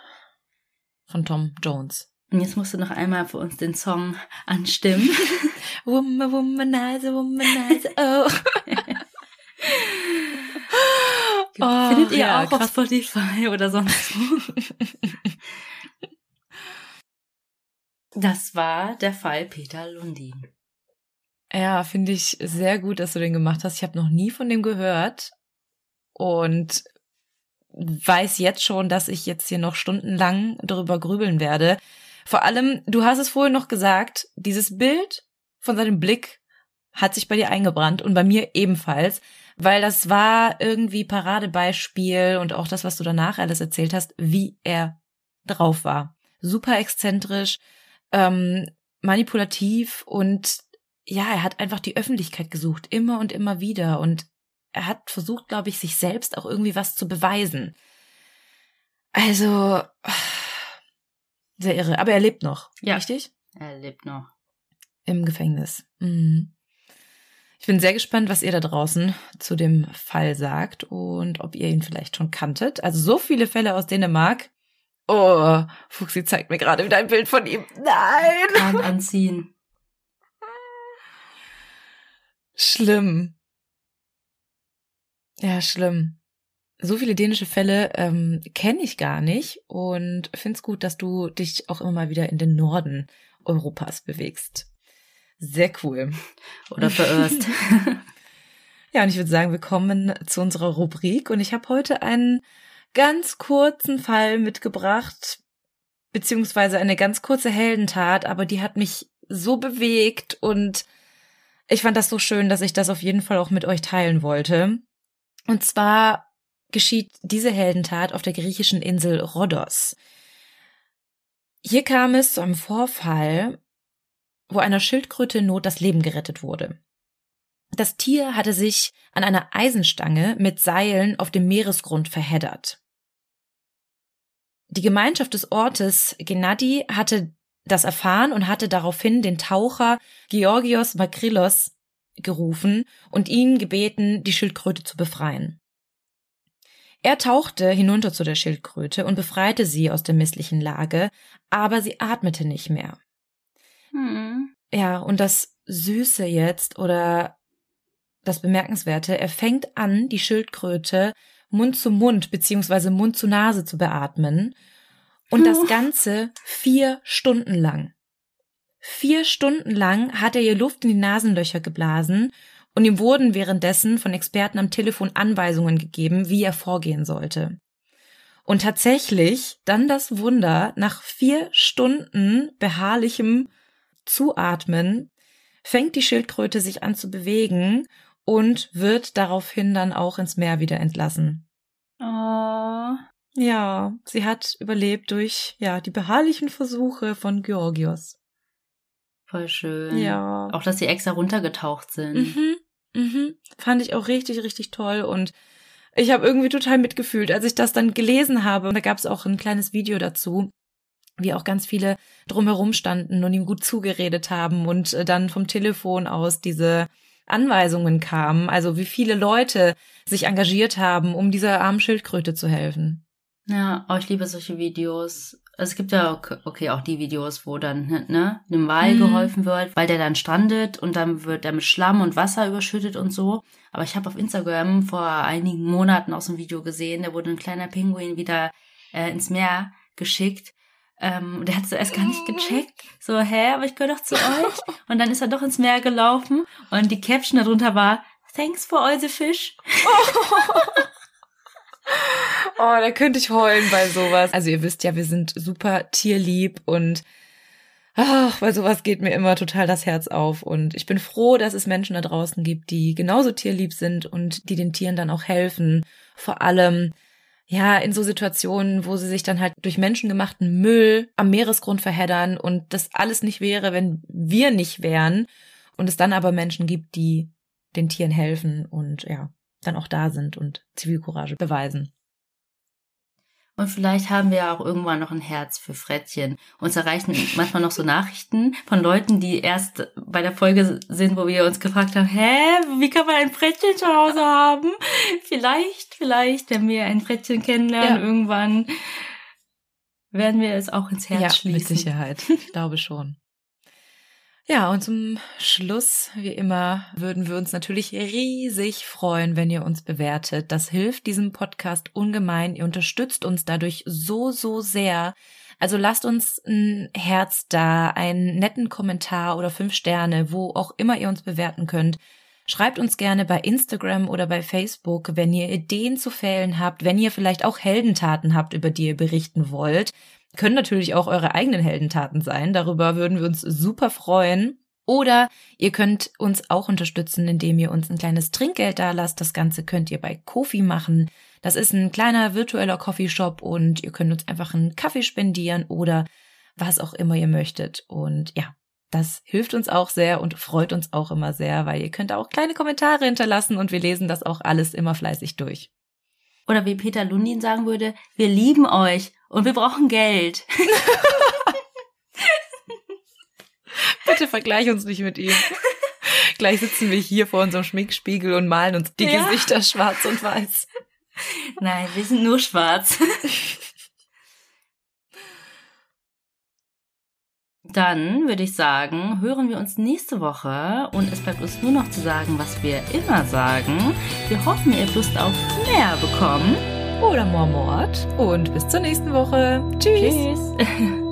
S1: von Tom Jones.
S2: Und jetzt musst du noch einmal für uns den Song anstimmen.
S1: woman, womanizer, womanizer, oh.
S2: oh. Findet ihr ja, auch krass. auf Spotify oder sonst wo? Das war der Fall Peter Lundin.
S1: Ja, finde ich sehr gut, dass du den gemacht hast. Ich habe noch nie von dem gehört und weiß jetzt schon, dass ich jetzt hier noch stundenlang darüber grübeln werde. Vor allem, du hast es vorhin noch gesagt, dieses Bild von seinem Blick hat sich bei dir eingebrannt und bei mir ebenfalls, weil das war irgendwie Paradebeispiel und auch das, was du danach alles erzählt hast, wie er drauf war. Super exzentrisch, ähm, manipulativ und ja, er hat einfach die Öffentlichkeit gesucht, immer und immer wieder. Und er hat versucht, glaube ich, sich selbst auch irgendwie was zu beweisen. Also, sehr irre. Aber er lebt noch,
S2: ja.
S1: richtig?
S2: Er lebt noch.
S1: Im Gefängnis. Mhm. Ich bin sehr gespannt, was ihr da draußen zu dem Fall sagt und ob ihr ihn vielleicht schon kanntet. Also so viele Fälle aus Dänemark. Oh, Fuchsi zeigt mir gerade wieder ein Bild von ihm. Nein!
S2: Kann anziehen.
S1: Schlimm. Ja, schlimm. So viele dänische Fälle ähm, kenne ich gar nicht und finde es gut, dass du dich auch immer mal wieder in den Norden Europas bewegst. Sehr cool.
S2: Oder verirrst.
S1: ja, und ich würde sagen, wir kommen zu unserer Rubrik und ich habe heute einen ganz kurzen Fall mitgebracht, beziehungsweise eine ganz kurze Heldentat, aber die hat mich so bewegt und ich fand das so schön, dass ich das auf jeden Fall auch mit euch teilen wollte. Und zwar geschieht diese Heldentat auf der griechischen Insel Rhodos. Hier kam es zu einem Vorfall, wo einer Schildkröte in Not das Leben gerettet wurde. Das Tier hatte sich an einer Eisenstange mit Seilen auf dem Meeresgrund verheddert. Die Gemeinschaft des Ortes Gennady hatte das erfahren und hatte daraufhin den Taucher Georgios Makrilos gerufen und ihn gebeten, die Schildkröte zu befreien. Er tauchte hinunter zu der Schildkröte und befreite sie aus der misslichen Lage, aber sie atmete nicht mehr.
S2: Hm.
S1: Ja, und das Süße jetzt oder das Bemerkenswerte, er fängt an, die Schildkröte Mund zu Mund beziehungsweise Mund zu Nase zu beatmen. Und das. Ganze vier Stunden lang. Vier Stunden lang hat er ihr Luft in die Nasenlöcher geblasen und ihm wurden währenddessen von Experten am Telefon Anweisungen gegeben, wie er vorgehen sollte. Und tatsächlich dann das Wunder, nach vier Stunden beharrlichem Zuatmen fängt die Schildkröte sich an zu bewegen und wird daraufhin dann auch ins Meer wieder entlassen.
S2: Oh.
S1: Ja, sie hat überlebt durch ja die beharrlichen Versuche von Georgios.
S2: Voll schön.
S1: Ja.
S2: Auch, dass sie extra runtergetaucht sind.
S1: Mhm, mhm. Fand ich auch richtig, richtig toll und ich habe irgendwie total mitgefühlt, als ich das dann gelesen habe. Und da gab es auch ein kleines Video dazu, wie auch ganz viele drumherum standen und ihm gut zugeredet haben und äh, dann vom Telefon aus diese Anweisungen kamen, also wie viele Leute sich engagiert haben, um dieser armen Schildkröte zu helfen.
S2: Ja, oh, ich liebe solche Videos. Es gibt ja, ok- okay, auch die Videos, wo dann, ne, dem Wal
S1: Mhm.
S2: geholfen wird, weil der dann strandet und dann wird er mit Schlamm und Wasser überschüttet und so. Aber ich habe auf Instagram vor einigen Monaten auch so ein Video gesehen, da wurde ein kleiner Pinguin wieder äh, ins Meer geschickt. Ähm, und der hat es erst gar nicht gecheckt. So, hä, aber ich gehöre doch zu euch. Und dann ist er doch ins Meer gelaufen und die Caption darunter war, Thanks for all the fish.
S1: Oh, da könnte ich heulen bei sowas. Also ihr wisst ja, wir sind super tierlieb und ach, bei sowas geht mir immer total das Herz auf. Und ich bin froh, dass es Menschen da draußen gibt, die genauso tierlieb sind und die den Tieren dann auch helfen. Vor allem, ja, in so Situationen, wo sie sich dann halt durch menschengemachten Müll am Meeresgrund verheddern und das alles nicht wäre, wenn wir nicht wären. Und es dann aber Menschen gibt, die den Tieren helfen und ja, dann auch da sind und Zivilcourage beweisen.
S2: Und vielleicht haben wir ja auch irgendwann noch ein Herz für Frettchen. Uns erreichen manchmal noch so Nachrichten von Leuten, die erst bei der Folge sind, wo wir uns gefragt haben, hä, wie kann man ein Frettchen zu Hause haben? Vielleicht, vielleicht, wenn wir ein Frettchen kennenlernen,
S1: Ja.
S2: irgendwann werden wir es auch ins Herz
S1: ja,
S2: schließen.
S1: mit Sicherheit. Ich glaube schon. Ja, und zum Schluss, wie immer, würden wir uns natürlich riesig freuen, wenn ihr uns bewertet. Das hilft diesem Podcast ungemein. Ihr unterstützt uns dadurch so, so sehr. Also lasst uns ein Herz da, einen netten Kommentar oder fünf Sterne, wo auch immer ihr uns bewerten könnt. Schreibt uns gerne bei Instagram oder bei Facebook, wenn ihr Ideen zu Fällen habt, wenn ihr vielleicht auch Heldentaten habt, über die ihr berichten wollt. Können natürlich auch eure eigenen Heldentaten sein. Darüber würden wir uns super freuen. Oder ihr könnt uns auch unterstützen, indem ihr uns ein kleines Trinkgeld da lasst. Das Ganze könnt ihr bei Kofi machen. Das ist ein kleiner virtueller Coffeeshop und ihr könnt uns einfach einen Kaffee spendieren oder was auch immer ihr möchtet. Und ja, das hilft uns auch sehr und freut uns auch immer sehr, weil ihr könnt auch kleine Kommentare hinterlassen und wir lesen das auch alles immer fleißig durch.
S2: Oder wie Peter Lundin sagen würde, wir lieben euch und wir brauchen Geld.
S1: Bitte vergleich uns nicht mit ihm. Gleich sitzen wir hier vor unserem Schminkspiegel und malen uns die
S2: Ja.
S1: Gesichter schwarz und weiß.
S2: Nein, wir sind nur schwarz. Dann würde ich sagen, hören wir uns nächste Woche und es bleibt uns nur noch zu sagen, was wir immer sagen. Wir hoffen, ihr habt Lust auf mehr bekommen.
S1: Oder Mormort. Und bis zur nächsten Woche. Tschüss.
S2: Tschüss.